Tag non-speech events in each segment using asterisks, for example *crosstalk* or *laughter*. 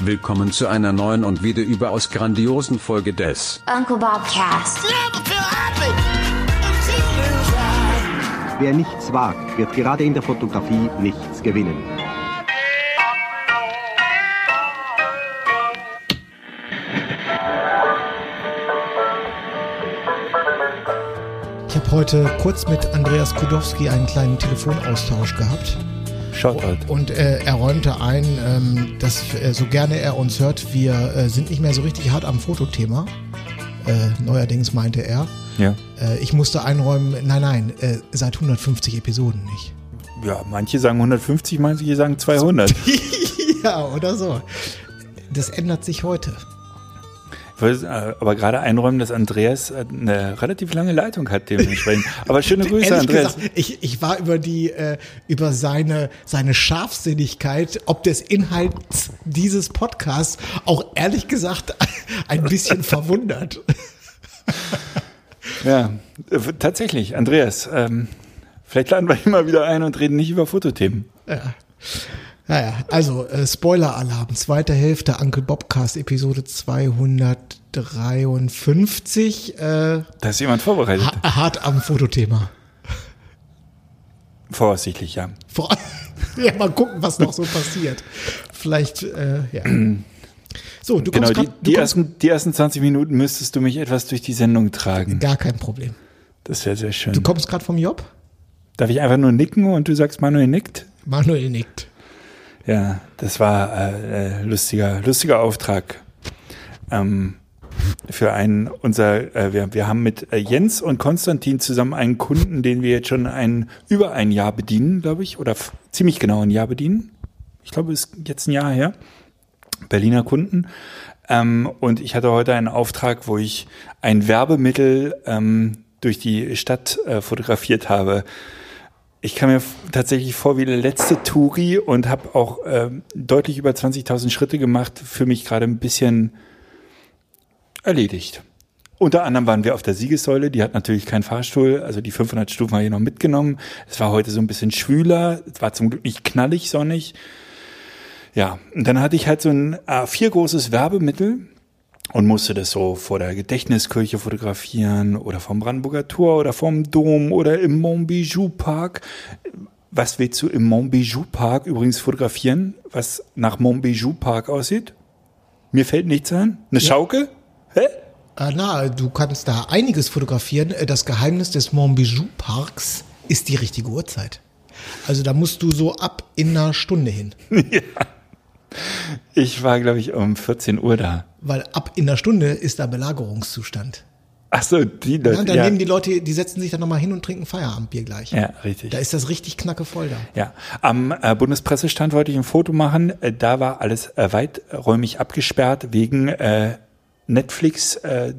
Willkommen zu einer neuen und wieder überaus grandiosen Folge des Uncle Bob Cast. Wer nichts wagt, wird gerade in der Fotografie nichts gewinnen. Ich habe heute kurz mit Andreas Kudowski einen kleinen Telefonaustausch gehabt. Shoutout. Und äh, er räumte ein, ähm, dass äh, so gerne er uns hört, wir äh, sind nicht mehr so richtig hart am Fotothema. Äh, neuerdings meinte er. Ja. Äh, ich musste einräumen, nein, nein, äh, seit 150 Episoden nicht. Ja, manche sagen 150, manche sagen 200. *laughs* ja, oder so. Das ändert sich heute. Äh, aber gerade einräumen, dass Andreas äh, eine relativ lange Leitung hat dementsprechend. Aber schöne *laughs* Grüße, Andreas. gesagt, ich, ich war über die, äh, über seine, seine Scharfsinnigkeit, ob des Inhalts dieses Podcasts auch ehrlich gesagt *laughs* ein bisschen *laughs* verwundert. Ja, äh, tatsächlich, Andreas. Ähm, vielleicht laden wir ihn mal wieder ein und reden nicht über Fotothemen. Ja. Naja, also äh, Spoiler-Alarm, zweite Hälfte Uncle Bobcast, Episode 253. Äh, Da ist jemand vorbereitet. ha hart am Fotothema. Voraussichtlich, ja. Vor *laughs* ja, mal gucken, was noch so passiert. Vielleicht, äh, ja. So, du Genau, kommst die, grad, die, kommst, ersten, die ersten 20 Minuten müsstest du mich etwas durch die Sendung tragen. gar kein Problem. Das wäre sehr schön. Du kommst gerade vom Job? Darf ich einfach nur nicken und du sagst, Manuel nickt? Manuel nickt. Ja, das war äh, äh, lustiger, lustiger Auftrag. Ähm, für einen, unser, äh, wir, wir haben mit äh, Jens und Konstantin zusammen einen Kunden, den wir jetzt schon ein, über ein Jahr bedienen, glaube ich, oder ziemlich genau ein Jahr bedienen. Ich glaube, es ist jetzt ein Jahr her. Berliner Kunden. Ähm, und ich hatte heute einen Auftrag, wo ich ein Werbemittel ähm, durch die Stadt äh, fotografiert habe. Ich kam mir tatsächlich vor wie der letzte Touri und habe auch ähm, deutlich über 20.000 Schritte gemacht. Für mich gerade ein bisschen erledigt. Unter anderem waren wir auf der Siegessäule, die hat natürlich keinen Fahrstuhl, also die 500 Stufen habe ich noch mitgenommen. Es war heute so ein bisschen schwüler, es war zum Glück nicht knallig sonnig. Ja, und dann hatte ich halt so ein A4 großes Werbemittel und musste das so vor der Gedächtniskirche fotografieren oder vom Brandenburger Tor oder vom Dom oder im Montbijou Park. Was willst du im Montbijou Park übrigens fotografieren, was nach Montbijou Park aussieht? Mir fällt nichts ein. Eine Schaukel? Hä? Äh, na, du kannst da einiges fotografieren. Äh, Das Geheimnis des Montbijou Parks ist die richtige Uhrzeit. Also da musst du so ab in einer Stunde hin. *laughs* Ich war, glaube ich, um 14 Uhr da. Weil ab in einer Stunde ist da Belagerungszustand. Ach so, die Ja, Leute. dann Ja, nehmen die Leute, die setzen sich dann nochmal hin und trinken Feierabendbier gleich. ja, richtig. Da ist das richtig knackevoll da. Ja, am äh, Bundespressestand wollte ich ein Foto machen. Äh, da war alles äh, weiträumig abgesperrt wegen äh, Netflix äh,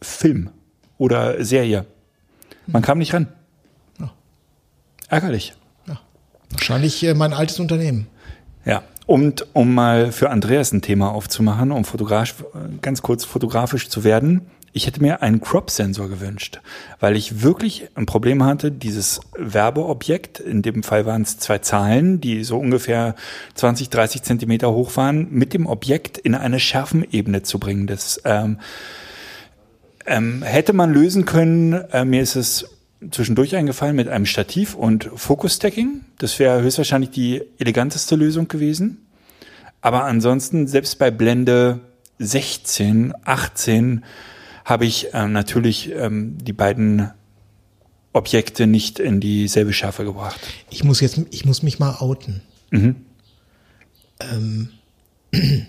Film oder Serie. Man kam nicht ran. Ja. Ärgerlich. Ja. Wahrscheinlich äh, mein altes Unternehmen. Ja. Und um mal für Andreas ein Thema aufzumachen, um fotografisch, ganz kurz fotografisch zu werden, ich hätte mir einen Crop-Sensor gewünscht, weil ich wirklich ein Problem hatte, dieses Werbeobjekt, in dem Fall waren es zwei Zahlen, die so ungefähr 20, 30 Zentimeter hoch waren, mit dem Objekt in eine Schärfenebene zu bringen. Das ähm, ähm, hätte man lösen können. Äh, mir ist es zwischendurch eingefallen mit einem Stativ und Focus-Stacking. Das wäre höchstwahrscheinlich die eleganteste Lösung gewesen. Aber ansonsten, selbst bei Blende 16, 18, habe ich ähm, natürlich ähm, die beiden Objekte nicht in dieselbe Schärfe gebracht. Ich muss jetzt, ich muss mich mal outen. Mhm. Ähm, *clears throat*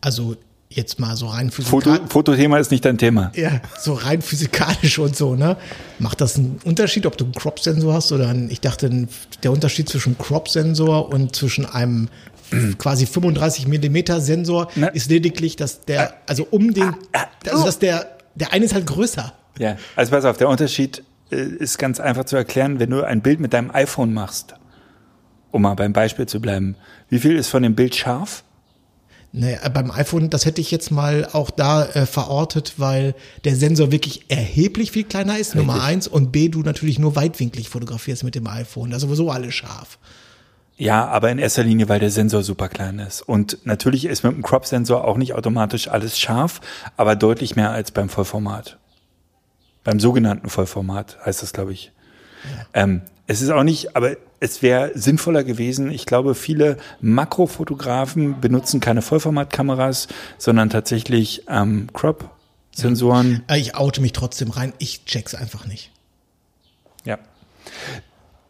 also jetzt mal so rein Foto, physikalisch. Fotothema ist nicht dein Thema. Ja, so rein physikalisch und so, ne? Macht das einen Unterschied, ob du einen Crop-Sensor hast oder einen, ich dachte, der Unterschied zwischen Crop-Sensor und zwischen einem *clears throat* quasi 35 Millimeter Sensor Na. ist lediglich, dass der, also um den, also dass der, der eine ist halt größer. Ja, also pass auf, der Unterschied äh, ist ganz einfach zu erklären, wenn du ein Bild mit deinem iPhone machst, um mal beim Beispiel zu bleiben. Wie viel ist von dem Bild scharf? Naja, beim iPhone, das hätte ich jetzt mal auch da äh, verortet, weil der Sensor wirklich erheblich viel kleiner ist, Nummer eins, und B, du natürlich nur weitwinklig fotografierst mit dem iPhone. Da ist sowieso alles scharf. Ja, aber in erster Linie, weil der Sensor super klein ist. Und natürlich ist mit dem Crop-Sensor auch nicht automatisch alles scharf, aber deutlich mehr als beim Vollformat. Beim sogenannten Vollformat heißt das, glaube ich. Ähm, es ist auch nicht, aber es wäre sinnvoller gewesen. Ich glaube, viele Makrofotografen benutzen keine Vollformatkameras, sondern tatsächlich ähm, Crop-Sensoren. Äh, Ich oute mich trotzdem rein. Ich check's einfach nicht. Ja.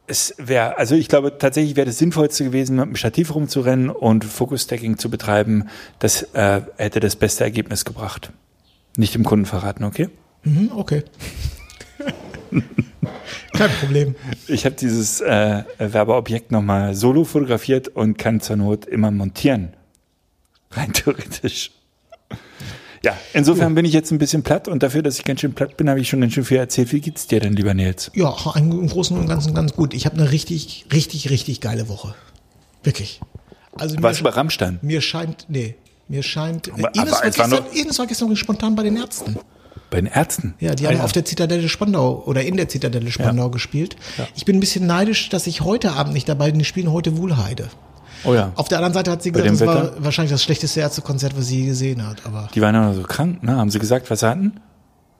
Es wäre, also ich glaube tatsächlich wäre das Sinnvollste gewesen, mit dem Stativ rumzurennen und Focus-Stacking zu betreiben. Das äh, hätte das beste Ergebnis gebracht. Nicht dem Kunden verraten, okay? Mhm, okay. *laughs* *laughs* Kein Problem. Ich habe dieses äh, Werbeobjekt nochmal solo fotografiert und kann zur Not immer montieren. Rein *laughs* theoretisch. Ja, insofern bin ich jetzt ein bisschen platt und dafür, dass ich ganz schön platt bin, habe ich schon ganz schön viel erzählt. Wie geht's dir denn, lieber Nils? Ja, im Großen und Ganzen ganz gut. Ich habe eine richtig, richtig, richtig geile Woche. Wirklich. Also Warst du mir, bei Rammstein? mir scheint, nee, mir scheint. Äh, Ines, war es war gestern, Ines war gestern spontan bei den Ärzten. Bei den Ärzten? Ja, die Ah, haben auf der Zitadelle Spandau oder in der Zitadelle Spandau gespielt. Ich bin ein bisschen neidisch, dass ich heute Abend nicht dabei bin. Die spielen heute Wuhlheide. Oh ja. Auf der anderen Seite hat sie Bei gesagt, das war Wetter? wahrscheinlich das schlechteste Ärztekonzert, was sie je gesehen hat. Aber Die waren ja so krank, ne? Haben sie gesagt, was sie hatten?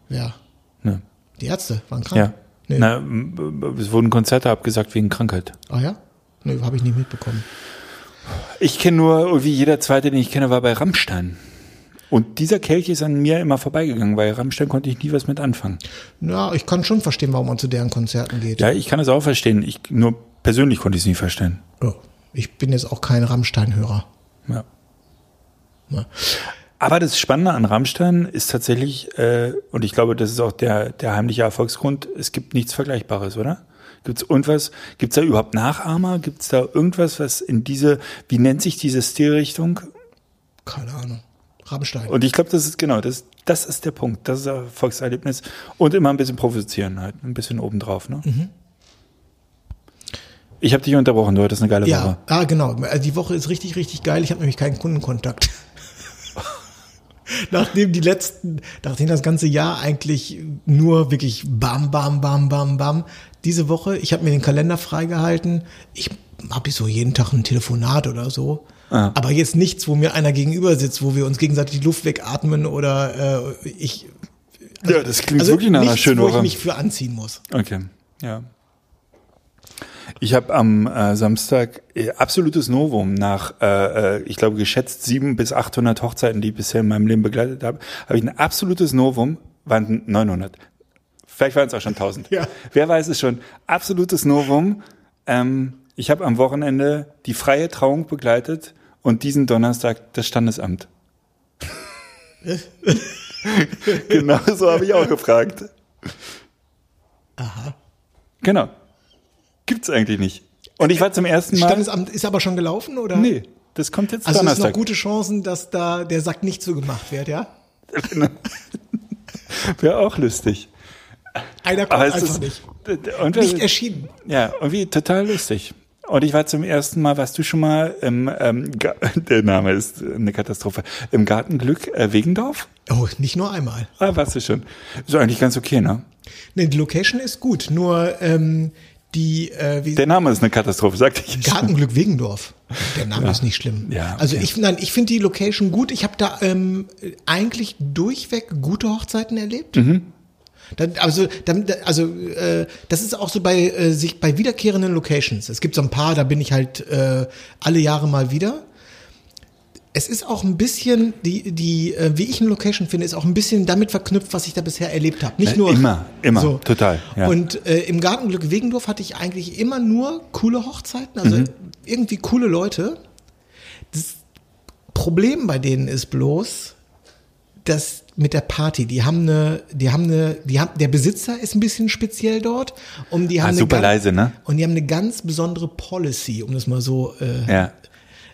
ja, Ne. die Ärzte waren krank. Ja. Nee. Na, es wurden Konzerte abgesagt wegen Krankheit. Ah ja? Nee, habe ich nicht mitbekommen. Ich kenne nur, irgendwie jeder zweite, den ich kenne, war bei Rammstein. Und dieser Kelch ist an mir immer vorbeigegangen, weil Rammstein konnte ich nie was mit anfangen. Ja, ich kann schon verstehen, warum man zu deren Konzerten geht. Ja, ich kann es auch verstehen. Ich, nur persönlich konnte ich es nie verstehen. Oh, ich bin jetzt auch kein Rammstein-Hörer. Ja. Ne? Aber das Spannende an Rammstein ist tatsächlich, äh, und ich glaube, das ist auch der, der heimliche Erfolgsgrund, es gibt nichts Vergleichbares, oder? Gibt es irgendwas, gibt es da überhaupt Nachahmer? Gibt es da irgendwas, was in diese, wie nennt sich diese Stilrichtung? Keine Ahnung. Rammstein. Und ich glaube, das ist genau, das, das ist der Punkt. Das ist ein Erfolgserlebnis. Und immer ein bisschen provozieren halt, ein bisschen obendrauf. Ne? Mhm. Ich habe dich unterbrochen, du hattest eine geile ja, Woche. ah, genau. Also die Woche ist richtig, richtig geil. Ich habe nämlich keinen Kundenkontakt. *laughs* nachdem die letzten, nachdem das ganze Jahr eigentlich nur wirklich bam, bam, bam, bam, bam. Diese Woche, ich habe mir den Kalender freigehalten. Ich habe so jeden Tag ein Telefonat oder so. Ah. Aber jetzt nichts, wo mir einer gegenüber sitzt, wo wir uns gegenseitig die Luft wegatmen oder äh, ich. Ja, das klingt Also wirklich nach einer schönen wo ich Woche. mich für anziehen muss. Okay, ja. Ich habe am äh, Samstag äh, absolutes Novum nach, äh, äh, ich glaube, geschätzt sieben bis 800 Hochzeiten, die ich bisher in meinem Leben begleitet habe, habe ich ein absolutes Novum, waren 900. Vielleicht waren es auch schon 1000. Ja. Wer weiß es schon. Absolutes Novum. Ähm, ich habe am Wochenende die freie Trauung begleitet und diesen Donnerstag das Standesamt. *laughs* genau so habe ich auch gefragt. Aha. Genau. Gibt's eigentlich nicht. Und ich war zum ersten Mal. Standesamt ist aber schon gelaufen, oder? nee, das kommt jetzt Also es ist noch Donnerstag. gute Chancen, dass da der Sack nicht zugemacht wird, ja? *laughs* Wäre auch lustig. Einer kommt es einfach ist nicht. Und Nicht erschienen. ja, irgendwie total lustig. Und ich war zum ersten Mal, warst du schon mal im, ähm, Ga- *laughs* der Name ist eine Katastrophe, im Gartenglück äh, Wegendorf? Oh, nicht nur einmal. Ah, warst du schon. Ist eigentlich ganz okay, ne? Nee, die Location ist gut, nur ähm, die äh, wie Der Name ist eine Katastrophe, sagte ich. Gartenglück Wegendorf. Der Name ist nicht schlimm. Ja, Also okay. ich nein, ich finde die Location gut. Ich habe da ähm, eigentlich durchweg gute Hochzeiten erlebt. Mhm. Dann, also, dann, also äh, das ist auch so bei äh, sich bei wiederkehrenden Locations. Es gibt so ein paar, da bin ich halt äh, alle Jahre mal wieder. Es ist auch ein bisschen die die äh, wie ich eine Location finde, ist auch ein bisschen damit verknüpft, was ich da bisher erlebt habe. Nicht Äh, nur immer, immer, total, ja. Und äh, im Gartenglück Wegendorf hatte ich eigentlich immer nur coole Hochzeiten, also Mhm. irgendwie coole Leute. Das Problem bei denen ist bloß, dass mit der Party, die haben eine, die haben eine, die haben, der Besitzer ist ein bisschen speziell dort und die haben eine Ah, super ganz- leise, ne? Und die haben eine ganz besondere Policy, um das mal so äh, Ja.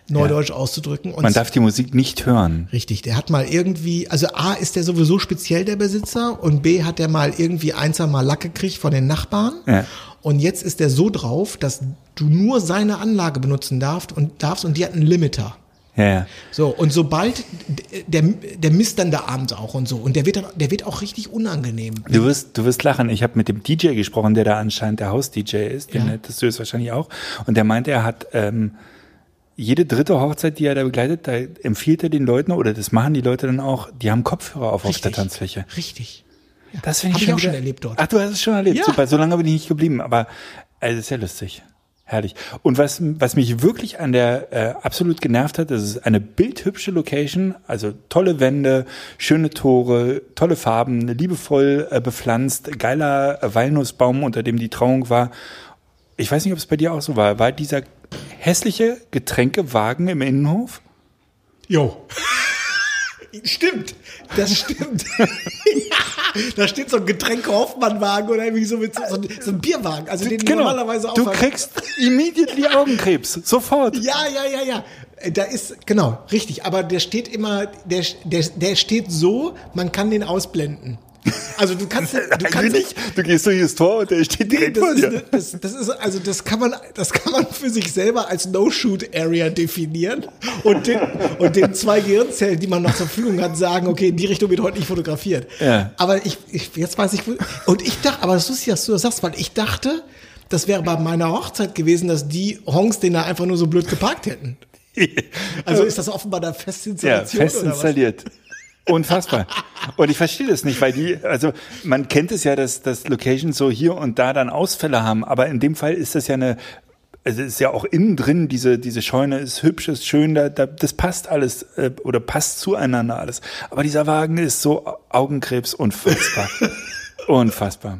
neudeutsch auszudrücken. Und Man darf die Musik nicht hören. Richtig, der hat mal irgendwie, also A ist der sowieso speziell der Besitzer und B hat der mal irgendwie eins mal Lack gekriegt von den Nachbarn. Ja. Und jetzt ist der so drauf, dass du nur seine Anlage benutzen darfst und darfst und die hat einen Limiter. Ja, ja. So, und sobald der, der misst dann da abends auch und so. Und der wird dann, der wird auch richtig unangenehm. Du wirst, du wirst lachen. Ich habe mit dem DJ gesprochen, der da anscheinend der Haus-DJ ist. Den Ja. hättest du es wahrscheinlich auch. Und der meinte, er hat ähm, jede dritte Hochzeit, die er da begleitet, da empfiehlt er den Leuten, oder das machen die Leute dann auch, die haben Kopfhörer auf auf der Tanzfläche. Richtig. Das finde Hab ich, ich auch wieder- schon erlebt dort. Ach, du hast es schon erlebt. Ja. Super, so lange bin ich nicht geblieben. Aber also, das ist ja lustig. Herrlich. Und was, was mich wirklich an der äh, absolut genervt hat, das ist eine bildhübsche Location, also tolle Wände, schöne Tore, tolle Farben, liebevoll äh, bepflanzt, geiler äh, Walnussbaum, unter dem die Trauung war. Ich weiß nicht, ob es bei dir auch so war. War dieser hässliche Getränkewagen im Innenhof? Jo. *laughs* Stimmt, das stimmt. ja, *laughs* *laughs* *laughs* da steht so ein Getränke-Hoffmann-Wagen oder irgendwie so mit so, so, ein- Bierwagen, also den die normalerweise auch Genau. Du kriegst immediately Augenkrebs. *laughs* Sofort. Ja, ja, ja, ja. Äh, Da ist, genau, richtig. Aber der steht immer, der, der, der steht so, man kann den ausblenden. Also du kannst, du *laughs* kannst nicht. Du gehst durch das Tor und der steht Nee, direkt das vor ist, dir. ne- das, das ist, also das kann man, das kann man für sich selber als No-Shoot-Area definieren und den, und den zwei Gehirnzellen, die man noch zur Verfügung hat, sagen, okay, in die Richtung wird heute nicht fotografiert. Ja. Aber ich, ich, jetzt weiß ich, und ich dachte, aber das ist lustig, dass du das sagst, weil ich dachte, das wäre bei meiner Hochzeit gewesen, dass die Honks den da einfach nur so blöd geparkt hätten. *laughs* Also ist das offenbar da fest Ja, Installation fest oder was? Unfassbar. Und ich verstehe das nicht, weil die, also man kennt es ja, dass, dass Locations so hier und da dann Ausfälle haben, aber in dem Fall ist das ja eine, also es ist ja auch innen drin, diese, diese Scheune ist hübsch, ist schön, da, da, das passt alles äh, oder passt zueinander alles. Aber dieser Wagen ist so Augenkrebs unfassbar. *laughs* unfassbar.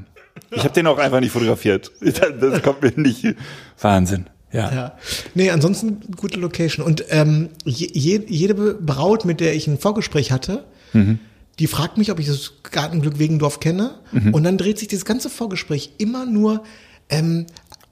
Ich habe den auch einfach nicht fotografiert. Das kommt mir nicht. Wahnsinn. Ja. Ja. Nee, ansonsten gute Location. Und ähm, je, jede Braut, mit der ich ein Vorgespräch hatte, die fragt mich, ob ich das Gartenglück Wegendorf kenne. Und dann dreht sich das ganze Vorgespräch immer nur, ähm,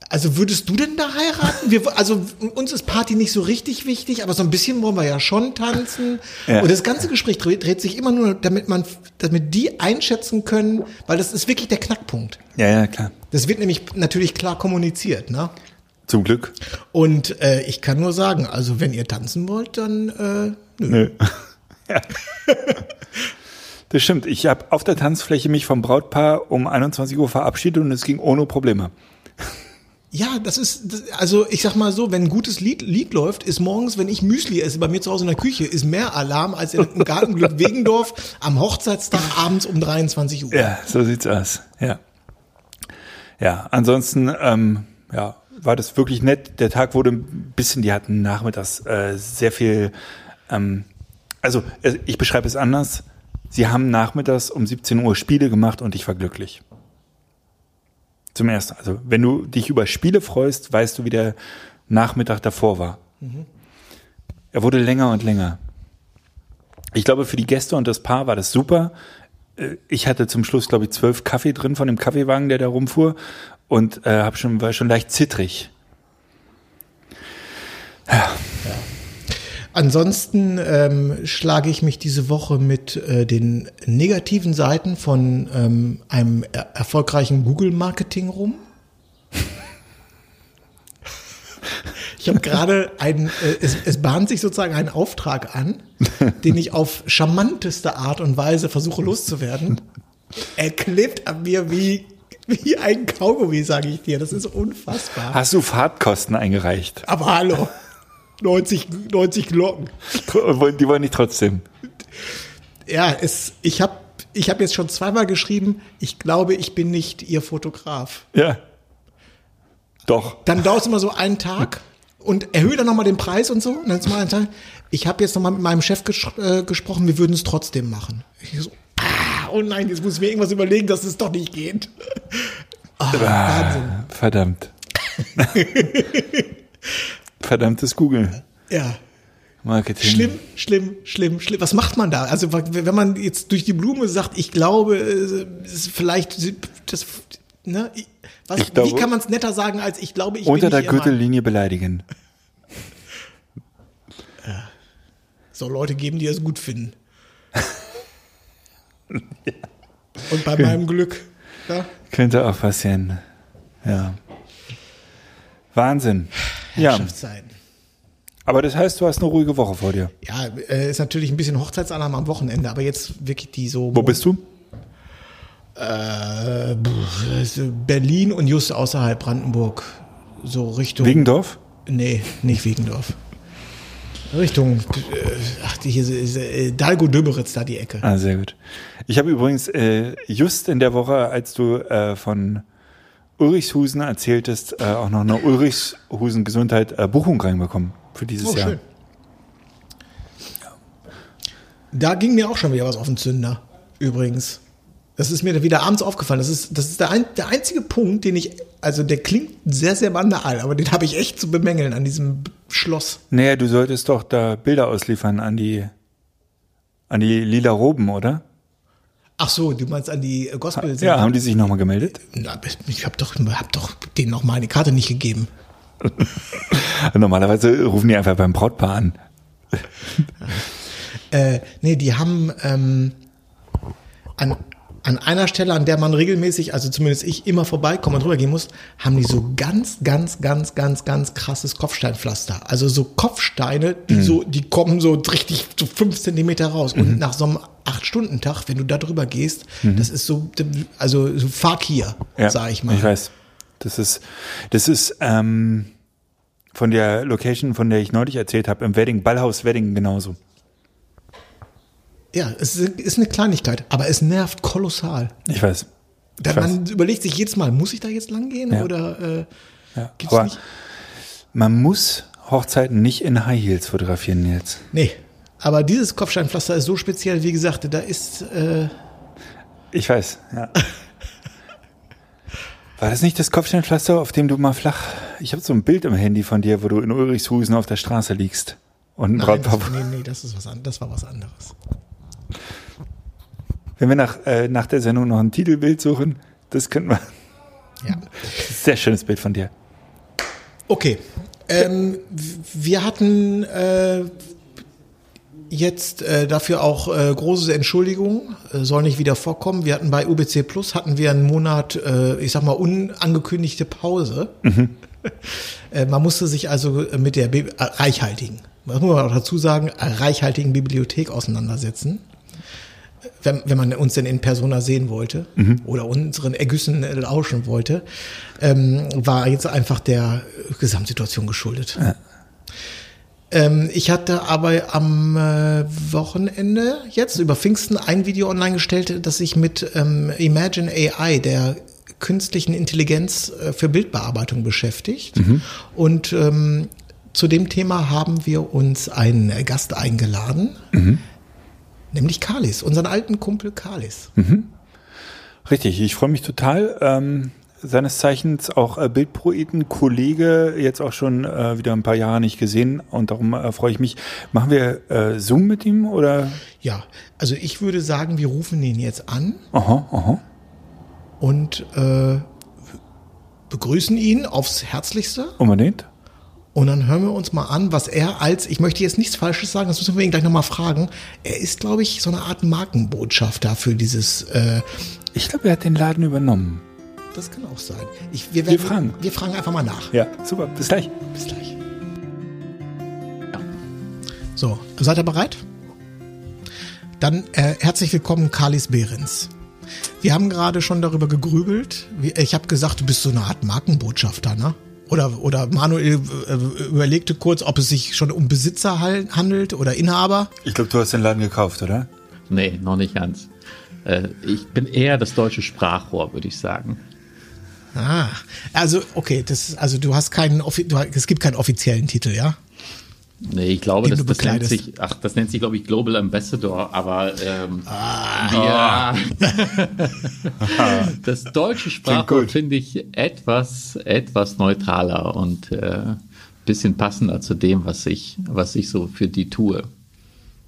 also würdest du denn da heiraten? Wir, also uns ist Party nicht so richtig wichtig, aber so ein bisschen wollen wir ja schon tanzen. Ja. Und das ganze Gespräch dreht, dreht sich immer nur, damit man, damit die einschätzen können, weil das ist wirklich der Knackpunkt. ja, ja, klar. Das wird nämlich natürlich klar kommuniziert, ne? Zum Glück. Und äh, ich kann nur sagen, also wenn ihr tanzen wollt, dann äh, nö. Nö. Ja. *laughs* Das stimmt. Ich habe auf der Tanzfläche mich vom Brautpaar um 21 Uhr verabschiedet und es ging ohne Probleme. Ja, das ist, das, also ich sag mal so, wenn ein gutes Lied, Lied läuft, ist morgens, wenn ich Müsli esse, bei mir zu Hause in der Küche, ist mehr Alarm als im Gartenglück *laughs* Wegendorf am Hochzeitstag abends um 23 Uhr. Ja, so sieht's aus. Ja. Ja, ansonsten, ähm, ja, war das wirklich nett. Der Tag wurde ein bisschen, die hatten nachmittags äh, sehr viel, ähm, also äh, ich beschreibe es anders. Sie haben nachmittags um 17 Uhr Spiele gemacht und ich war glücklich. Zum ersten. Also, wenn du dich über Spiele freust, weißt du, wie der Nachmittag davor war. Er wurde länger und länger. Ich glaube, für die Gäste und das Paar war das super. Äh, Ich hatte zum Schluss, glaube ich, zwölf Kaffee drin von dem Kaffeewagen, der da rumfuhr und äh, hab schon, war schon leicht zittrig. Ansonsten ähm, schlage ich mich diese Woche mit äh, den negativen Seiten von ähm, einem er erfolgreichen Google-Marketing rum. *laughs* Ich habe gerade ein, äh, es, es bahnt sich sozusagen ein Auftrag an, den ich auf charmanteste Art und Weise versuche loszuwerden. Er klebt an mir wie, wie ein Kaugummi, sage ich dir. Das ist unfassbar. Hast du Fahrtkosten eingereicht? Aber hallo, 90, 90 Glocken. Die wollen nicht trotzdem. Ja, es, ich habe ich hab jetzt schon zweimal geschrieben, ich glaube, ich bin nicht Ihr Fotograf. Ja. Doch. Dann dauert es immer so einen Tag und erhöhe dann nochmal den Preis und so. Und dann ist mal ein Tag, ich habe jetzt nochmal mit meinem Chef ges äh, gesprochen, wir würden es trotzdem machen. Ich so, ah, oh nein, jetzt muss ich mir irgendwas überlegen, dass es doch nicht geht. Ah, Wahnsinn. Verdammt. *laughs* Verdammtes Google. Ja. Marketing. Schlimm, schlimm, schlimm, schlimm. Was macht man da? Also wenn man jetzt durch die Blume sagt, ich glaube, äh, es ist vielleicht das, ne? Was, glaube- wie kann man es netter sagen als ich glaube, ich Unter der? Gürtellinie beleidigen. *laughs* So Leute geben, die es gut finden. *laughs* Und bei meinem Glück. Ja? Könnte auch passieren. Ja. Wahnsinn. Ja, Herrschaftszeiten. Aber das heißt, du hast eine ruhige Woche vor dir. Ja, äh, ist natürlich ein bisschen Hochzeitsalarm am Wochenende, aber jetzt wirklich die so. Wo bist du? Äh, Berlin und just außerhalb Brandenburg. So Richtung. Wegendorf? Nee, nicht Wegendorf. Richtung, äh, ach, hier ist, äh, Dalgo-Döberitz, da die Ecke. Ah, sehr gut. Ich habe übrigens äh, just in der Woche, als du äh, von Ulrichshusen erzähltest, äh, auch noch eine Ulrichshusen Gesundheit äh, Buchung reinbekommen für dieses Oh, Jahr. schön. Da ging mir auch schon wieder was auf den Zünder, übrigens. Das ist mir wieder abends aufgefallen. Das ist, das ist der, ein, der einzige Punkt, den ich, also der klingt sehr, sehr banal, aber den habe ich echt zu bemängeln an diesem Schloss. Naja, du solltest doch da Bilder ausliefern an die an die lila Roben, oder? Ach so, du meinst an die äh, gospel Ja, haben die sich nochmal gemeldet? Na, Ich habe doch, hab doch denen noch mal eine Karte nicht gegeben. *laughs* Normalerweise rufen die einfach beim Brautpaar an. *laughs* Äh, nee, die haben ähm, an, an einer Stelle, an der man regelmäßig, also zumindest ich, immer vorbeikomme und rübergehen muss, haben die so ganz, ganz, ganz, ganz, ganz krasses Kopfsteinpflaster. Also so Kopfsteine, die so, die kommen so richtig so fünf Zentimeter raus. Und nach so einem Acht-Stunden-Tag, wenn du da drüber gehst, das ist so, also so Fakir, Ja, sag ich mal. Ich weiß. Das ist, das ist ähm, von der Location, von der ich neulich erzählt habe, im Wedding, Ballhaus Wedding genauso. Ja, es ist, eine Kleinigkeit, aber es nervt kolossal. Ich weiß. Ich weiß. man überlegt sich jedes Mal, muss ich da jetzt lang gehen Ja. oder äh, Ja. gibt's Aber nicht? man muss Hochzeiten nicht in High Heels fotografieren jetzt. Nee, aber dieses Kopfsteinpflaster ist so speziell, wie gesagt, da ist äh, Ich weiß, ja. War das nicht das Kopfsteinpflaster, auf dem du mal flach. Ich habe so ein Bild im Handy von dir, wo du in Ulrichshusen auf der Straße liegst. Und ein nein, das, nee, nee, das ist was an, das war was anderes. Wenn wir nach, äh, nach der Sendung noch ein Titelbild suchen, das könnten wir. Ja. Sehr schönes Bild von dir. Okay. Ähm, wir hatten äh, jetzt äh, dafür auch äh, große Entschuldigungen, äh, soll nicht wieder vorkommen. Wir hatten bei UBC Plus hatten wir einen Monat, äh, ich sag mal, unangekündigte Pause. *laughs* äh, man musste sich also mit der Bi- äh, reichhaltigen, das muss man auch dazu sagen, äh, reichhaltigen Bibliothek auseinandersetzen. Wenn, wenn man uns denn in Persona sehen wollte oder unseren Ergüssen äh, lauschen wollte, ähm, war jetzt einfach der Gesamtsituation geschuldet. Ähm, ich hatte aber am äh, Wochenende jetzt über Pfingsten ein Video online gestellt, das sich mit ähm, Imagine AI, der künstlichen Intelligenz äh, für Bildbearbeitung beschäftigt. Und ähm, zu dem Thema haben wir uns einen Gast eingeladen, nämlich Kalis, unseren alten Kumpel Kalis. Richtig, ich freue mich total. Ähm, seines Zeichens auch äh, Bildpoeten, Kollege, jetzt auch schon äh, wieder ein paar Jahre nicht gesehen und darum äh, freue ich mich. Machen wir äh, Zoom mit ihm oder? Ja, also ich würde sagen, wir rufen ihn jetzt an Aha, aha. und äh, begrüßen ihn aufs Herzlichste. Unbedingt. Und dann hören wir uns mal an, was er als, ich möchte jetzt nichts Falsches sagen, das müssen wir ihn gleich nochmal fragen. Er ist, glaube ich, so eine Art Markenbotschafter für dieses, äh, Ich glaube, er hat den Laden übernommen. Das kann auch sein. Ich, wir, werden, fragen. Wir fragen einfach mal nach. Ja, super. Bis gleich. Bis gleich. So, seid ihr bereit? Dann äh, herzlich willkommen, Kalis Behrens. Wir haben gerade schon darüber gegrübelt. Wir- Ich habe gesagt, du bist so eine Art Markenbotschafter, ne? Oder, oder Manuel äh, überlegte kurz, ob es sich schon um Besitzer handelt oder Inhaber. Ich glaube, du hast den Laden gekauft, oder? Nee, noch nicht ganz. Äh, ich bin eher das deutsche Sprachrohr, würde ich sagen. Ah, also okay, das also du hast keinen, offi- du, es gibt keinen offiziellen Titel, ja? Nee, ich glaube, das, das nennt sich, ach, das nennt sich, glaube ich, Global Ambassador, aber ähm, Ah. wir, *laughs* das deutsche Sprachrohr gut. finde ich etwas, etwas neutraler und äh, bisschen passender zu dem, was ich, was ich so für die tue.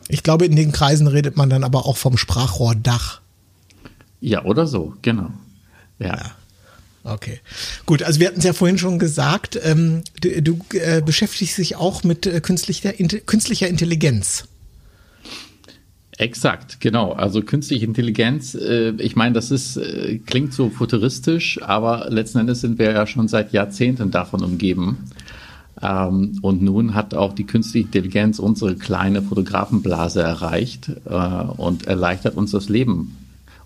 Ich glaube, in den Kreisen redet man dann aber auch vom Sprachrohrdach. Ja, oder so, genau. Ja. Okay. Gut, also wir hatten es ja vorhin schon gesagt, ähm, du, du äh, beschäftigst dich auch mit äh, künstlicher, inte, künstlicher Intelligenz. Exakt, genau. Also künstliche Intelligenz, äh, ich meine, das ist, äh, klingt so futuristisch, aber letzten Endes sind wir ja schon seit Jahrzehnten davon umgeben. Ähm, und nun hat auch die künstliche Intelligenz unsere kleine Fotografenblase erreicht äh, und erleichtert uns das Leben.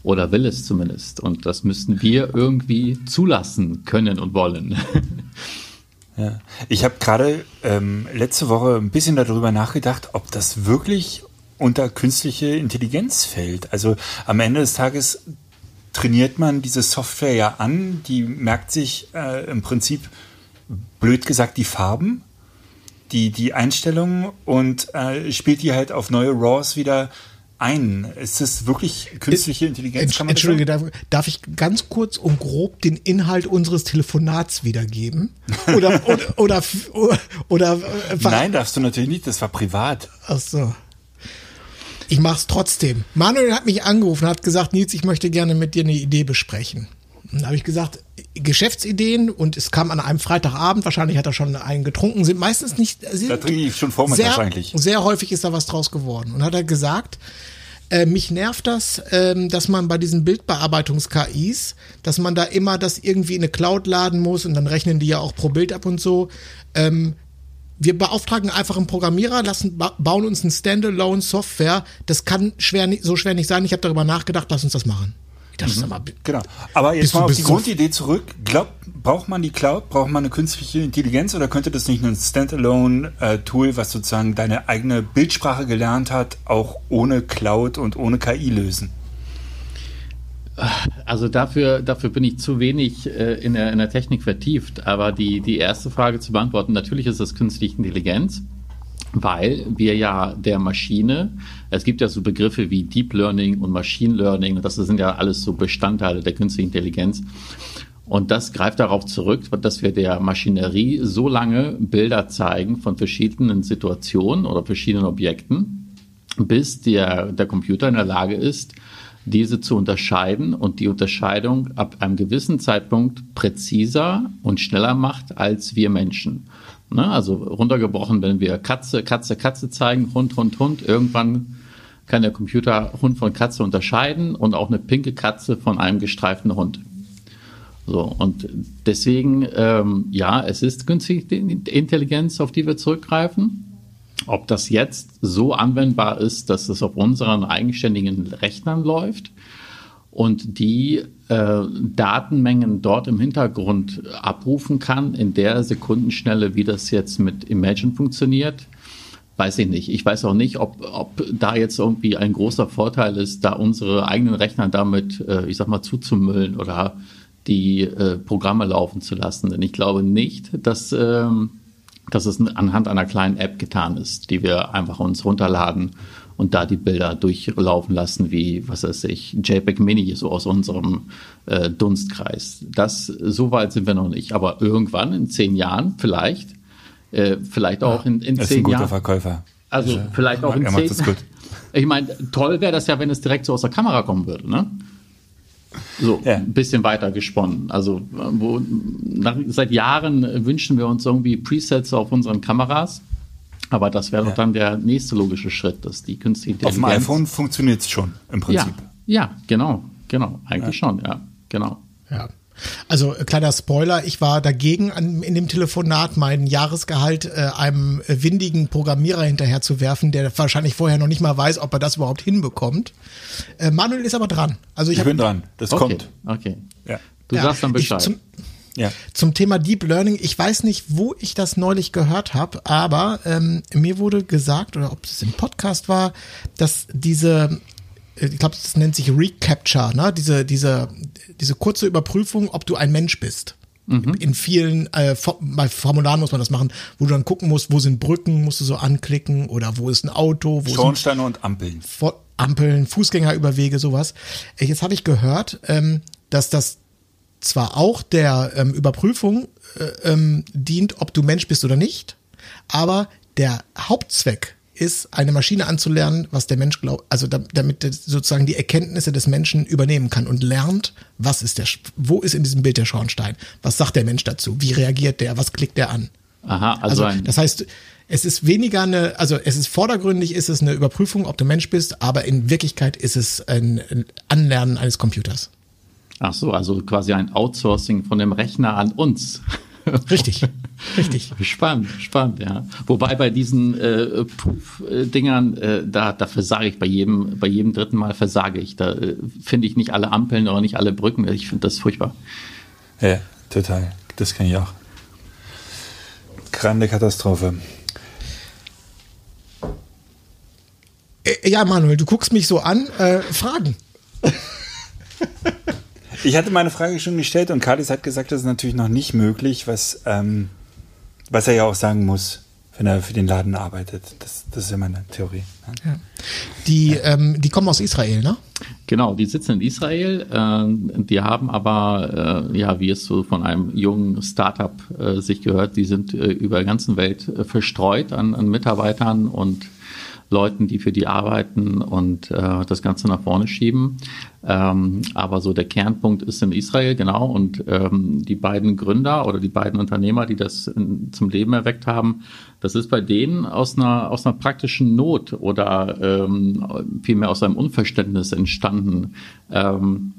Oder will es zumindest. Und das müssten wir irgendwie zulassen können und wollen. *laughs* Ja. Ich habe gerade ähm, letzte Woche ein bisschen darüber nachgedacht, ob das wirklich unter künstliche Intelligenz fällt. Also am Ende des Tages trainiert man diese Software ja an, die merkt sich äh, im Prinzip blöd gesagt die Farben, die, die Einstellungen und äh, spielt die halt auf neue RAWs wieder ein. Ist das wirklich künstliche Intelligenz? Entsch Entschuldige, darf, darf, ich ganz kurz und grob den Inhalt unseres Telefonats wiedergeben? Oder, oder, *laughs* oder, oder, oder äh, Nein, darfst du natürlich nicht, das war privat. Ach so. Ich mach's trotzdem. Manuel hat mich angerufen und hat gesagt, Nils, ich möchte gerne mit dir eine Idee besprechen. Dann habe ich gesagt, Geschäftsideen und es kam an einem Freitagabend, wahrscheinlich hat er schon einen getrunken, sind meistens nicht. Sind da trinke ich schon vormittags sehr, eigentlich. Sehr häufig ist da was draus geworden. Und hat er gesagt, äh, mich nervt das, ähm, dass man bei diesen Bildbearbeitungs-KIs, dass man da immer das irgendwie in eine Cloud laden muss und dann rechnen die ja auch pro Bild ab und so. Ähm, wir beauftragen einfach einen Programmierer, lassen, bauen uns ein Standalone-Software. Das kann schwer, so schwer nicht sein. Ich habe darüber nachgedacht, lass uns das machen. Das mhm. mal, genau. Aber jetzt mal auf die Grundidee zurück. Glaub, braucht man die Cloud? Braucht man eine künstliche Intelligenz oder könnte das nicht ein Standalone-Tool, äh, was sozusagen deine eigene Bildsprache gelernt hat, auch ohne Cloud und ohne KI lösen? Also dafür, dafür bin ich zu wenig äh, in, der, in der Technik vertieft. Aber die, die erste Frage zu beantworten, natürlich ist das künstliche Intelligenz weil wir ja der Maschine, es gibt ja so Begriffe wie Deep Learning und Machine Learning, das sind ja alles so Bestandteile der künstlichen Intelligenz. Und das greift darauf zurück, dass wir der Maschinerie so lange Bilder zeigen von verschiedenen Situationen oder verschiedenen Objekten, bis der, der Computer in der Lage ist, diese zu unterscheiden und die Unterscheidung ab einem gewissen Zeitpunkt präziser und schneller macht als wir Menschen. Ne? Also runtergebrochen, wenn wir Katze, Katze, Katze zeigen, Hund, Hund, Hund, irgendwann kann der Computer Hund von Katze unterscheiden und auch eine pinke Katze von einem gestreiften Hund. So, und deswegen, ähm, ja, es ist künstliche Intelligenz, auf die wir zurückgreifen. Ob das jetzt so anwendbar ist, dass es auf unseren eigenständigen Rechnern läuft, und die äh, Datenmengen dort im Hintergrund abrufen kann, in der Sekundenschnelle, wie das jetzt mit Imagine funktioniert, weiß ich nicht. Ich weiß auch nicht, ob, ob da jetzt irgendwie ein großer Vorteil ist, da unsere eigenen Rechner damit, äh, ich sag mal, zuzumüllen oder die äh, Programme laufen zu lassen. Denn ich glaube nicht, dass, ähm, dass es anhand einer kleinen App getan ist, die wir einfach uns runterladen und da die Bilder durchlaufen lassen, wie, was weiß ich, JPEG Mini, so aus unserem äh, Dunstkreis. Das, so weit sind wir noch nicht. Aber irgendwann, in zehn Jahren, vielleicht, äh, vielleicht auch in, in zehn Jahren. Ist ein guter Jahren, Verkäufer. Also ich, vielleicht auch in zehn Jahren. *laughs* Ich meine, toll wäre das ja, wenn es direkt so aus der Kamera kommen würde, ne? So, ja. ein bisschen weiter gesponnen. Also, wo, nach, seit Jahren wünschen wir uns irgendwie Presets auf unseren Kameras aber das wäre ja. dann der nächste logische Schritt, dass die künstliche Intelligenz. Auf dem iPhone funktioniert es schon im Prinzip. Ja, ja genau, genau, eigentlich ja. schon, ja, genau. Ja. Also äh, kleiner Spoiler, ich war dagegen an, in dem Telefonat mein Jahresgehalt äh, einem windigen Programmierer hinterher zu werfen, der wahrscheinlich vorher noch nicht mal weiß, ob er das überhaupt hinbekommt. Äh, Manuel ist aber dran. Also ich, ich bin dran, das okay. kommt. Okay. Ja. Du sagst dann Bescheid. Ich, zum, ja. Zum Thema Deep Learning, ich weiß nicht, wo ich das neulich gehört habe, aber ähm, mir wurde gesagt, oder ob es im Podcast war, dass diese, äh, ich glaube, das nennt sich Recapture, ne? diese, diese, diese kurze Überprüfung, ob du ein Mensch bist. Mhm. In vielen, äh, bei Formularen muss man das machen, wo du dann gucken musst, wo sind Brücken, musst du so anklicken oder wo ist ein Auto, wo Schornsteine und Ampeln. Ampeln, Fußgängerüberwege, sowas. Äh, jetzt habe ich gehört, ähm, dass das zwar auch der ähm, Überprüfung äh, ähm, dient, ob du Mensch bist oder nicht, aber der Hauptzweck ist, eine Maschine anzulernen, was der Mensch glaubt, also damit sozusagen die Erkenntnisse des Menschen übernehmen kann und lernt, was ist der, wo ist in diesem Bild der Schornstein? Was sagt der Mensch dazu? Wie reagiert der? Was klickt der an? Aha, also, also das heißt, es ist weniger eine, also es ist vordergründig ist es eine Überprüfung, ob du Mensch bist, aber in Wirklichkeit ist es ein Anlernen eines Computers. Ach so, also quasi ein Outsourcing von dem Rechner an uns. Richtig, *laughs* richtig. Spannend, spannend, ja. Wobei bei diesen äh, Puff-Dingern, äh, da, da versage ich bei jedem, bei jedem dritten Mal versage ich. Da äh, finde ich nicht alle Ampeln oder nicht alle Brücken. Ich finde das furchtbar. Ja, total. Das kann ich auch. Grande Katastrophe. Äh, Ja, Manuel, du guckst mich so an. Äh, Fragen. *laughs* Ich hatte meine Frage schon gestellt und Kadis hat gesagt, das ist natürlich noch nicht möglich, was, ähm, was er ja auch sagen muss, wenn er für den Laden arbeitet. Das, das ist ja meine Theorie. Die, ähm, die kommen aus Israel, ne? Genau, die sitzen in Israel. Äh, die haben aber, äh, ja, wie es so von einem jungen Startup äh, sich gehört, die sind äh, über der ganzen Welt äh, verstreut an, an Mitarbeitern und Leuten, die für die arbeiten und äh, das Ganze nach vorne schieben. Ähm, aber so der Kernpunkt ist in Israel, genau. Und ähm, die beiden Gründer oder die beiden Unternehmer, die das in, zum Leben erweckt haben, das ist bei denen aus einer, aus einer praktischen Not oder ähm, vielmehr aus einem Unverständnis entstanden. Ähm,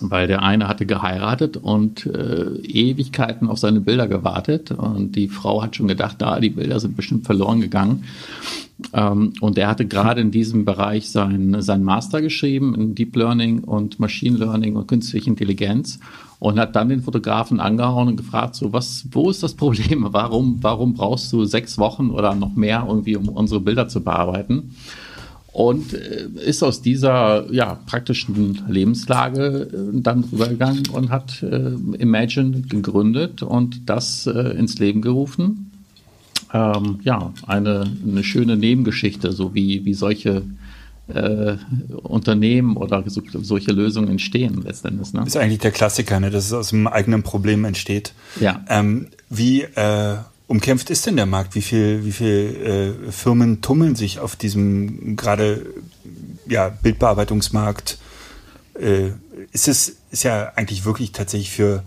weil der eine hatte geheiratet und äh, Ewigkeiten auf seine Bilder gewartet und die Frau hat schon gedacht, da die Bilder sind bestimmt verloren gegangen. Ähm, und er hatte gerade in diesem Bereich sein, sein Master geschrieben in Deep Learning und Machine Learning und künstliche Intelligenz und hat dann den Fotografen angehauen und gefragt, so was, wo ist das Problem? Warum, warum brauchst du sechs Wochen oder noch mehr irgendwie, um unsere Bilder zu bearbeiten? Und äh, ist aus dieser ja, praktischen Lebenslage äh, dann rübergegangen und hat äh, Imagine gegründet und das äh, ins Leben gerufen. Ähm, ja, eine, eine schöne Nebengeschichte, so wie, wie solche äh, Unternehmen oder so, solche Lösungen entstehen letztendlich. Ne? Ist eigentlich der Klassiker, ne? dass es aus einem eigenen Problem entsteht. Ja. Ähm, wie äh, umkämpft ist denn der Markt? Wie viel, wie viel äh, Firmen tummeln sich auf diesem gerade ja, Bildbearbeitungsmarkt? Äh, ist es ist ja eigentlich wirklich tatsächlich für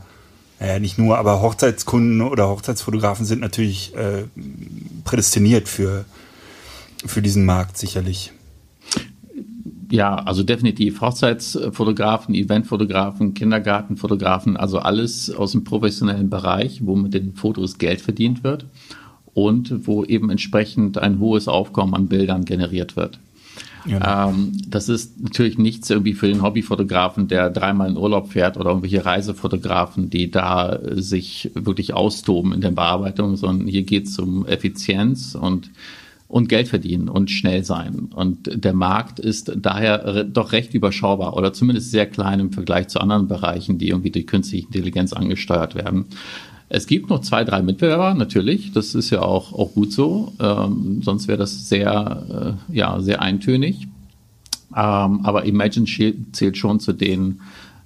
naja, nicht nur, aber Hochzeitskunden oder Hochzeitsfotografen sind natürlich äh, prädestiniert für, für diesen Markt sicherlich. Ja, also definitiv Hochzeitsfotografen, Eventfotografen, Kindergartenfotografen, also alles aus dem professionellen Bereich, wo mit den Fotos Geld verdient wird und wo eben entsprechend ein hohes Aufkommen an Bildern generiert wird. Ja. Ähm, das ist natürlich nichts irgendwie für den Hobbyfotografen, der dreimal in Urlaub fährt oder irgendwelche Reisefotografen, die da sich wirklich austoben in der Bearbeitung, sondern hier geht es um Effizienz und und Geld verdienen und schnell sein. Und der Markt ist daher doch recht überschaubar oder zumindest sehr klein im Vergleich zu anderen Bereichen, die irgendwie durch künstliche Intelligenz angesteuert werden. Es gibt noch zwei, drei Mitbewerber, natürlich. Das ist ja auch, auch gut so. Ähm, sonst wäre das sehr, äh, ja, sehr eintönig. Ähm, aber Imagine zählt schon zu den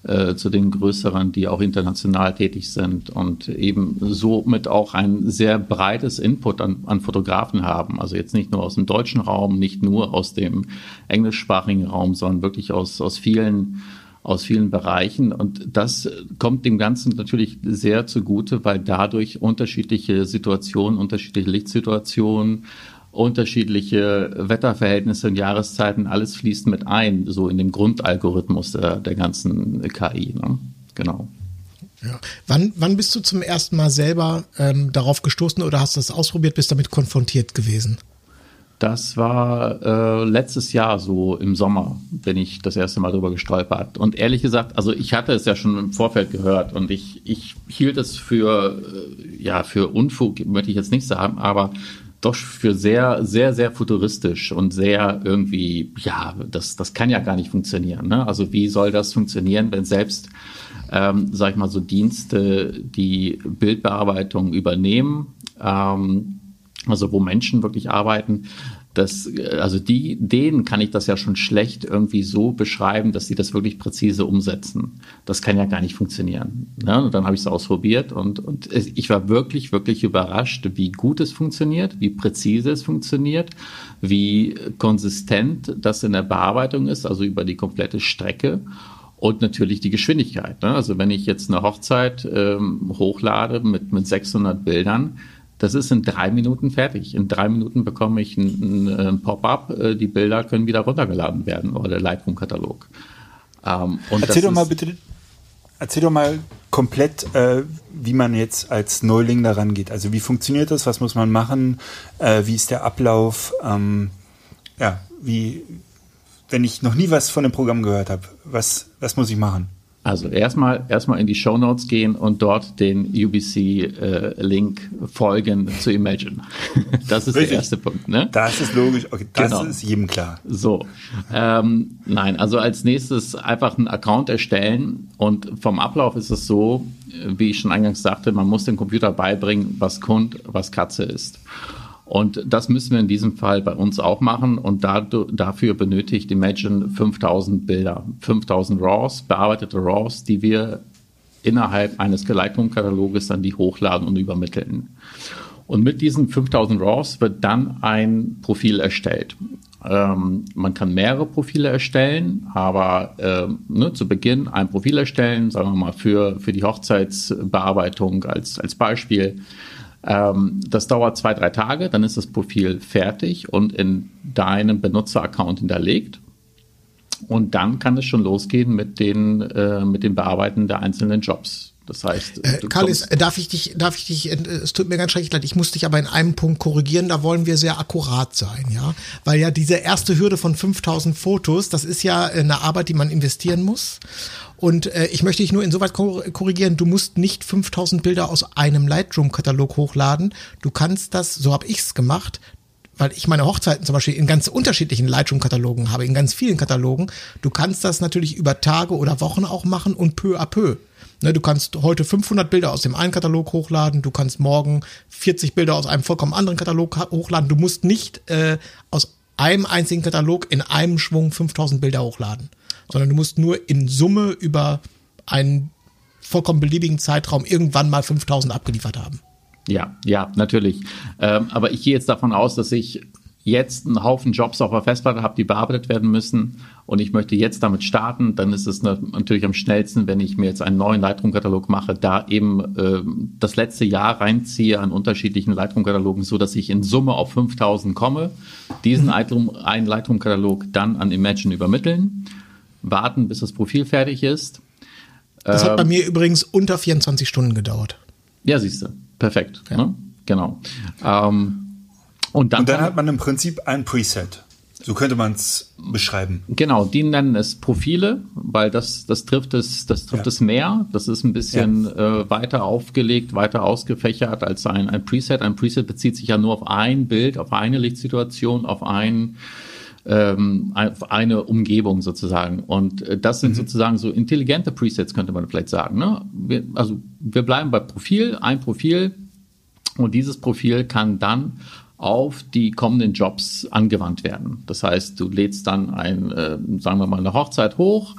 äh, zu den größeren, die auch international tätig sind und eben somit auch ein sehr breites Input an, an Fotografen haben. Also jetzt nicht nur aus dem deutschen Raum, nicht nur aus dem englischsprachigen Raum, sondern wirklich aus, aus vielen aus vielen Bereichen. Und das kommt dem Ganzen natürlich sehr zugute, weil dadurch unterschiedliche Situationen, unterschiedliche Lichtsituationen, unterschiedliche Wetterverhältnisse und Jahreszeiten, alles fließt mit ein, so in dem Grundalgorithmus der, der ganzen KI. Ne? Genau. Ja. Wann, wann bist du zum ersten Mal selber ähm, darauf gestoßen oder hast du das ausprobiert, bist damit konfrontiert gewesen? Das war äh, letztes Jahr so im Sommer, bin ich das erste Mal drüber gestolpert. Und ehrlich gesagt, also ich hatte es ja schon im Vorfeld gehört und ich, ich hielt es für, äh, ja, für Unfug, möchte ich jetzt nicht sagen, aber doch für sehr, sehr, sehr futuristisch und sehr irgendwie, ja, das, das kann ja gar nicht funktionieren. Ne? Also wie soll das funktionieren, wenn selbst, ähm, sag ich mal, so Dienste die Bildbearbeitung übernehmen, ähm, also wo Menschen wirklich arbeiten, das, also die, denen kann ich das ja schon schlecht irgendwie so beschreiben, dass sie das wirklich präzise umsetzen. Das kann ja gar nicht funktionieren. Ne? Und dann habe ich es ausprobiert und, und ich war wirklich, wirklich überrascht, wie gut es funktioniert, wie präzise es funktioniert, wie konsistent das in der Bearbeitung ist, also über die komplette Strecke. Und natürlich die Geschwindigkeit. Ne? Also wenn ich jetzt eine Hochzeit ähm, hochlade mit, mit 600 Bildern, das ist in drei Minuten fertig. In drei Minuten bekomme ich ein, ein Pop-up. Äh, die Bilder können wieder runtergeladen werden oder der Lightroom-Katalog. Ähm, erzähl doch mal bitte, erzähl doch mal komplett, äh, wie man jetzt als Neuling daran geht. Also wie funktioniert das? Was muss man machen? Äh, wie ist der Ablauf? Ähm, ja, wie, wenn ich noch nie was von dem Programm gehört habe, was, was muss ich machen? Also erstmal erstmal in die Show Notes gehen und dort den UBC-Link äh, folgen zu Imagine. *laughs* Das ist Richtig. der erste Punkt. Ne? Das ist logisch. Okay, das genau. ist jedem klar. So, ähm, nein, also als nächstes einfach einen Account erstellen und vom Ablauf ist es so, wie ich schon eingangs sagte, man muss dem Computer beibringen, was Kund, was Katze ist. Und das müssen wir in diesem Fall bei uns auch machen. Und dafür benötigt Imagine 5000 Bilder, 5000 RAWs, bearbeitete RAWs, die wir innerhalb eines Geleitungskataloges dann die hochladen und übermitteln. Und mit diesen 5000 RAWs wird dann ein Profil erstellt. Ähm, man kann mehrere Profile erstellen, aber äh, ne, zu Beginn ein Profil erstellen, sagen wir mal für, für die Hochzeitsbearbeitung als, als Beispiel. Ähm, das dauert zwei, drei Tage, dann ist das Profil fertig und in deinem Benutzeraccount hinterlegt. Und dann kann es schon losgehen mit den, äh, mit dem Bearbeiten der einzelnen Jobs. Das heißt, äh, Karlis, äh, darf ich dich, darf ich dich, äh, es tut mir ganz schrecklich leid, ich muss dich aber in einem Punkt korrigieren, da wollen wir sehr akkurat sein, ja, weil ja diese erste Hürde von 5000 Fotos, das ist ja eine Arbeit, die man investieren muss und äh, ich möchte dich nur insoweit korrigieren, du musst nicht 5000 Bilder aus einem Lightroom-Katalog hochladen. Du kannst das, so habe ich's gemacht, weil ich meine Hochzeiten zum Beispiel in ganz unterschiedlichen Lightroom-Katalogen habe, in ganz vielen Katalogen. Du kannst das natürlich über Tage oder Wochen auch machen und peu à peu. Ne, du kannst heute 500 Bilder aus dem einen Katalog hochladen, du kannst morgen 40 Bilder aus einem vollkommen anderen Katalog hochladen. Du musst nicht äh, aus einem einzigen Katalog in einem Schwung 5000 Bilder hochladen sondern du musst nur in Summe über einen vollkommen beliebigen Zeitraum irgendwann mal 5000 abgeliefert haben. Ja, ja, natürlich. Ähm, aber ich gehe jetzt davon aus, dass ich jetzt einen Haufen Jobs auf der Festplatte habe, die bearbeitet werden müssen und ich möchte jetzt damit starten, dann ist es natürlich am schnellsten, wenn ich mir jetzt einen neuen Lightroom-Katalog mache, da eben äh, das letzte Jahr reinziehe an unterschiedlichen Lightroom-Katalogen, so dass ich in Summe auf 5000 komme, diesen mhm. einen Lightroom-Katalog dann an Imagine übermitteln warten, bis das Profil fertig ist. Das ähm, hat bei ähm, mir übrigens unter 24 Stunden gedauert. Ja, siehst du. Perfekt. Ja. Ne? Genau. Ähm, und dann, und dann hat man im Prinzip ein Preset. So könnte man es beschreiben. Genau, die nennen es Profile, weil das, das trifft es, das trifft ja. es mehr. Das ist ein bisschen ja. äh, weiter aufgelegt, weiter ausgefächert als ein, ein Preset. Ein Preset bezieht sich ja nur auf ein Bild, auf eine Lichtsituation, auf ein ähm, eine Umgebung sozusagen. Und äh, das sind mhm. sozusagen so intelligente Presets, könnte man vielleicht sagen. Ne? Wir, also wir bleiben bei Profil, ein Profil und dieses Profil kann dann auf die kommenden Jobs angewandt werden. Das heißt, du lädst dann ein, äh, sagen wir mal, eine Hochzeit hoch,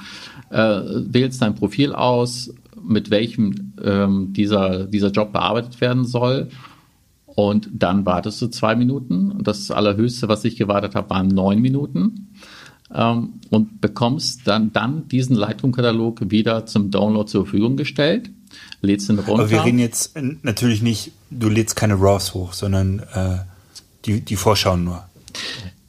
äh, wählst dein Profil aus, mit welchem ähm, dieser, dieser Job bearbeitet werden soll und dann wartest du zwei Minuten. Das allerhöchste, was ich gewartet habe, waren neun Minuten. Ähm, und bekommst dann, dann diesen Lightroom-Katalog wieder zum Download zur Verfügung gestellt. Lädst ihn runter. Aber wir reden jetzt natürlich nicht, du lädst keine RAWs hoch, sondern äh, die, die Vorschauen nur.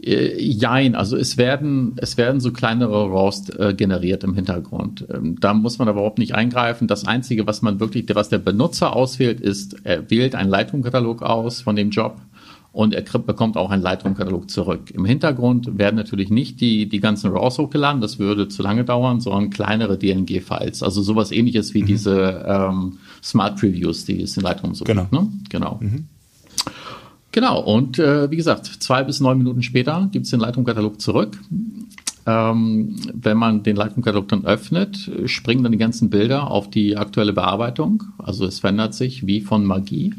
Äh, jein, also es werden, es werden so kleinere RAWs äh, generiert im Hintergrund. Ähm, da muss man aber überhaupt nicht eingreifen. Das Einzige, was man wirklich, was der Benutzer auswählt, ist, er wählt einen Leitungskatalog aus von dem Job und er bekommt auch einen Leitungskatalog zurück. Im Hintergrund werden natürlich nicht die, die ganzen RAWs hochgeladen, das würde zu lange dauern, sondern kleinere DLNG-Files. Also sowas ähnliches wie mhm. diese ähm, Smart Previews, die es in Lightroom so genau. gibt. Ne? Genau. Mhm. Genau, und äh, wie gesagt, zwei bis neun Minuten später gibt es den Lightroom-Katalog zurück. Ähm, wenn man den Lightroom-Katalog dann öffnet, springen dann die ganzen Bilder auf die aktuelle Bearbeitung. Also es verändert sich wie von Magie.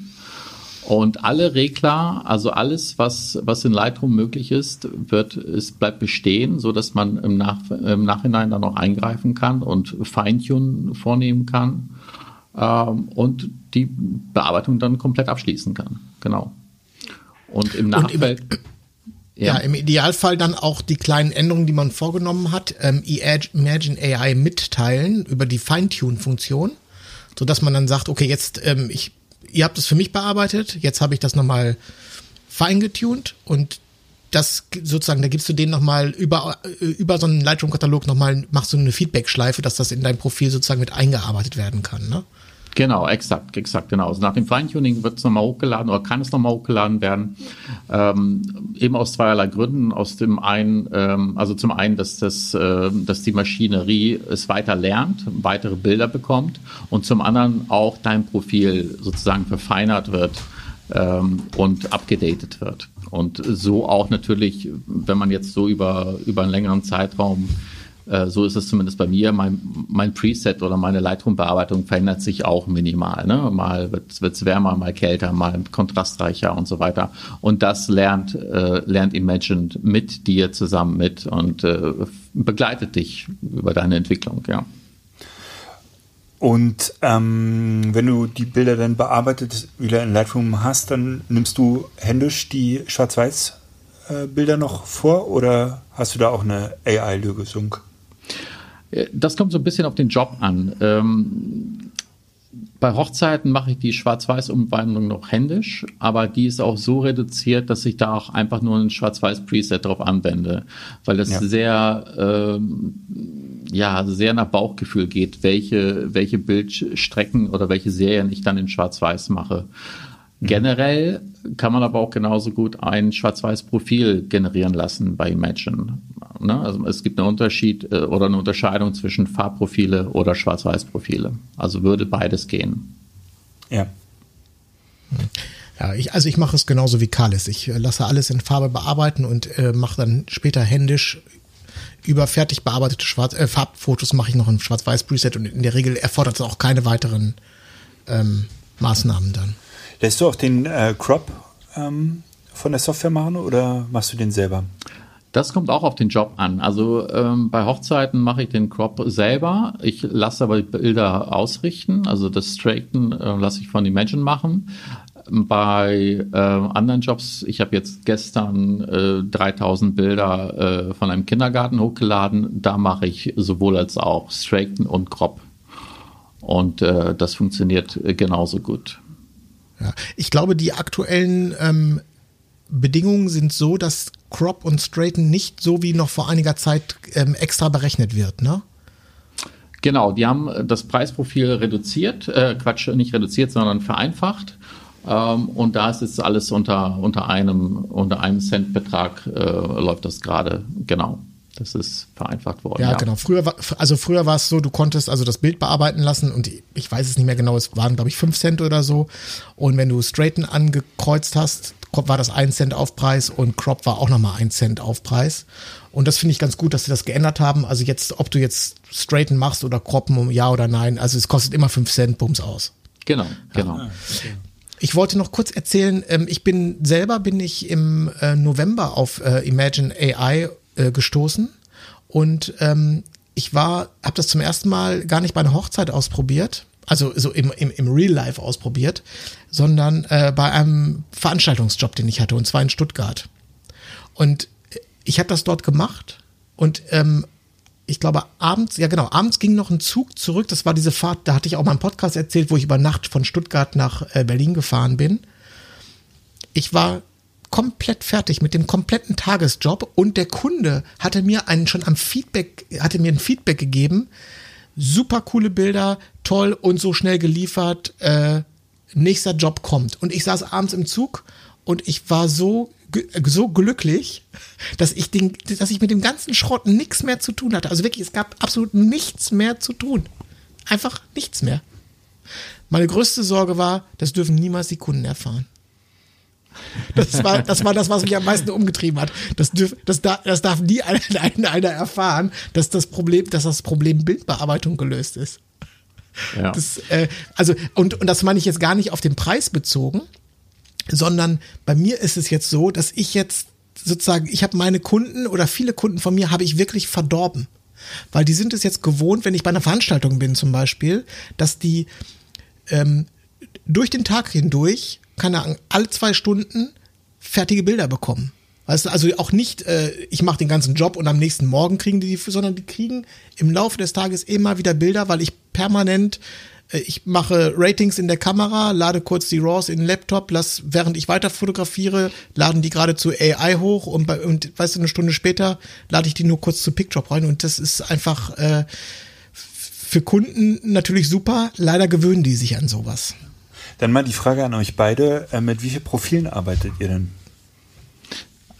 Und alle Regler, also alles, was, was in Lightroom möglich ist, wird, es bleibt bestehen, so dass man im, Nach, im Nachhinein dann noch eingreifen kann und Feintunen vornehmen kann ähm, und die Bearbeitung dann komplett abschließen kann. Genau. Und im Nachfeld. Ja. ja. im Idealfall dann auch die kleinen Änderungen, die man vorgenommen hat, ähm, Imagine AI mitteilen über die Feintune-Funktion, so dass man dann sagt, okay, jetzt ähm, ich, ihr habt es für mich bearbeitet, jetzt habe ich das nochmal feingetuned und das sozusagen, da gibst du denen nochmal über, äh, über so einen Lightroom-Katalog nochmal, machst du eine Feedback-Schleife, dass das in dein Profil sozusagen mit eingearbeitet werden kann, ne? Genau, exakt, exakt, genau. Also nach dem Feintuning wird es nochmal hochgeladen oder kann es nochmal hochgeladen werden. Ähm, eben aus zweierlei Gründen. Aus dem einen, ähm, also zum einen, dass das, äh, dass die Maschinerie es weiter lernt, weitere Bilder bekommt und zum anderen auch dein Profil sozusagen verfeinert wird ähm, und abgedatet wird. Und so auch natürlich, wenn man jetzt so über, über einen längeren Zeitraum äh, so ist es zumindest bei mir. Mein, mein Preset oder meine Lightroom-Bearbeitung verändert sich auch minimal. Ne? Mal wird es wärmer, mal kälter, mal kontrastreicher und so weiter. Und das lernt, äh, lernt Imagined mit dir zusammen mit und äh, begleitet dich über deine Entwicklung, ja. Und ähm, wenn du die Bilder dann bearbeitet wieder in Lightroom hast, dann nimmst du händisch die Schwarz-Weiß-Bilder noch vor oder hast du da auch eine AI-Lösung? Äh, das kommt so ein bisschen auf den Job an. Ähm, bei Hochzeiten mache ich die Schwarz-Weiß-Umwandlung noch händisch, aber die ist auch so reduziert, dass ich da auch einfach nur ein Schwarz-Weiß-Preset drauf anwende, weil das ja. sehr, ähm, ja, sehr nach Bauchgefühl geht, welche, welche Bildstrecken oder welche Serien ich dann in Schwarz-Weiß mache. Mhm. Generell kann man aber auch genauso gut ein Schwarz-Weiß-Profil generieren lassen bei Imagine. Ne? Also es gibt einen Unterschied äh, oder eine Unterscheidung zwischen Farbprofile oder Schwarz-Weiß-Profile. Also würde beides gehen. Ja. Ja, ich, also ich mache es genauso wie Kalis. Ich äh, lasse alles in Farbe bearbeiten und äh, mache dann später händisch über fertig bearbeitete Schwarz äh, Farbfotos mache ich noch ein Schwarz-Weiß-Preset und in der Regel erfordert es auch keine weiteren ähm, Maßnahmen dann. Lässt du auch den äh, Crop ähm, von der Software machen oder machst du den selber? Das kommt auch auf den Job an. Also ähm, bei Hochzeiten mache ich den Crop selber. Ich lasse aber die Bilder ausrichten. Also das Straighten äh, lasse ich von Imagine machen. Bei äh, anderen Jobs, ich habe jetzt gestern äh, 3000 Bilder äh, von einem Kindergarten hochgeladen. Da mache ich sowohl als auch Straighten und Crop. Und äh, das funktioniert genauso gut. Ja. Ich glaube, die aktuellen ähm, Bedingungen sind so, dass Crop und Straighten nicht so wie noch vor einiger Zeit ähm, extra berechnet wird, ne? Genau, die haben das Preisprofil reduziert, äh, Quatsch, nicht reduziert, sondern vereinfacht. Ähm, und da ist jetzt alles unter, unter einem, unter einem Centbetrag äh, läuft das gerade, genau. Das ist vereinfacht worden. Ja, ja, genau. Früher war, also früher war es so, du konntest also das Bild bearbeiten lassen und ich weiß es nicht mehr genau, es waren, glaube ich, fünf Cent oder so. Und wenn du Straighten angekreuzt hast, war das ein Cent Aufpreis und Crop war auch nochmal ein Cent Aufpreis. Und das finde ich ganz gut, dass sie das geändert haben. Also jetzt, ob du jetzt Straighten machst oder Croppen, um ja oder nein, also es kostet immer fünf Cent, Bums aus. Genau, genau. Ja. Ich wollte noch kurz erzählen, ähm, ich bin selber bin ich im äh, November auf äh, Imagine AI äh, gestoßen und ähm, ich war, habe das zum ersten Mal gar nicht bei einer Hochzeit ausprobiert, also so im, im, im Real Life ausprobiert, sondern äh, bei einem Veranstaltungsjob, den ich hatte, und zwar in Stuttgart. Und ich habe das dort gemacht und ähm, ich glaube, abends, ja genau, abends ging noch ein Zug zurück. Das war diese Fahrt, da hatte ich auch mal einen Podcast erzählt, wo ich über Nacht von Stuttgart nach äh, Berlin gefahren bin. Ich war komplett fertig mit dem kompletten Tagesjob und der Kunde hatte mir einen schon am Feedback, hatte mir ein Feedback gegeben. Super coole Bilder, toll und so schnell geliefert. Äh, nächster Job kommt. Und ich saß abends im Zug und ich war so so glücklich, dass ich den, dass ich mit dem ganzen Schrott nichts mehr zu tun hatte. Also wirklich, es gab absolut nichts mehr zu tun. Einfach nichts mehr. Meine größte Sorge war, das dürfen niemals die Kunden erfahren. Das war, das war das, was mich am meisten umgetrieben hat. Das, dürf, das, das darf nie einer, einer erfahren, dass das Problem, dass das Problem Bildbearbeitung gelöst ist. Ja. Das, äh, also, und, und das meine ich jetzt gar nicht auf den Preis bezogen, sondern bei mir ist es jetzt so, dass ich jetzt sozusagen, ich habe meine Kunden oder viele Kunden von mir habe ich wirklich verdorben. Weil die sind es jetzt gewohnt, wenn ich bei einer Veranstaltung bin zum Beispiel, dass die ähm, durch den Tag hindurch keine Ahnung, alle zwei Stunden fertige Bilder bekommen. Weißt du, also auch nicht, äh, ich mache den ganzen Job und am nächsten Morgen kriegen die, sondern die kriegen im Laufe des Tages immer wieder Bilder, weil ich permanent Äh, Ich mache Ratings in der Kamera, lade kurz die RAWs in den Laptop, lass, während ich weiter fotografiere, laden die gerade zu AI hoch und, bei, und weißt du, eine Stunde später lade ich die nur kurz zu PickDrop rein und das ist einfach äh, für Kunden natürlich super. Leider gewöhnen die sich an sowas. Dann mal die Frage an euch beide. Äh, mit wie vielen Profilen arbeitet ihr denn?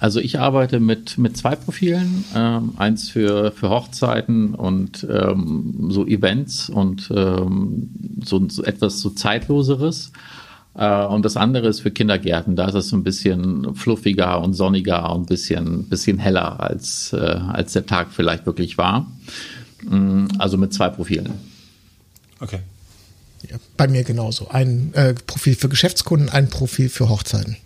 Also ich arbeite mit, mit zwei Profilen, ähm, eins für, für Hochzeiten und ähm, so Events und ähm, so, so etwas so zeitloseres. Äh, und das andere ist für Kindergärten. Da ist es so ein bisschen fluffiger und sonniger und ein bisschen, bisschen heller, als, äh, als der Tag vielleicht wirklich war. Mm, Also mit zwei Profilen. Okay. Ja, bei mir genauso. Ein äh, Profil für Geschäftskunden, ein Profil für Hochzeiten.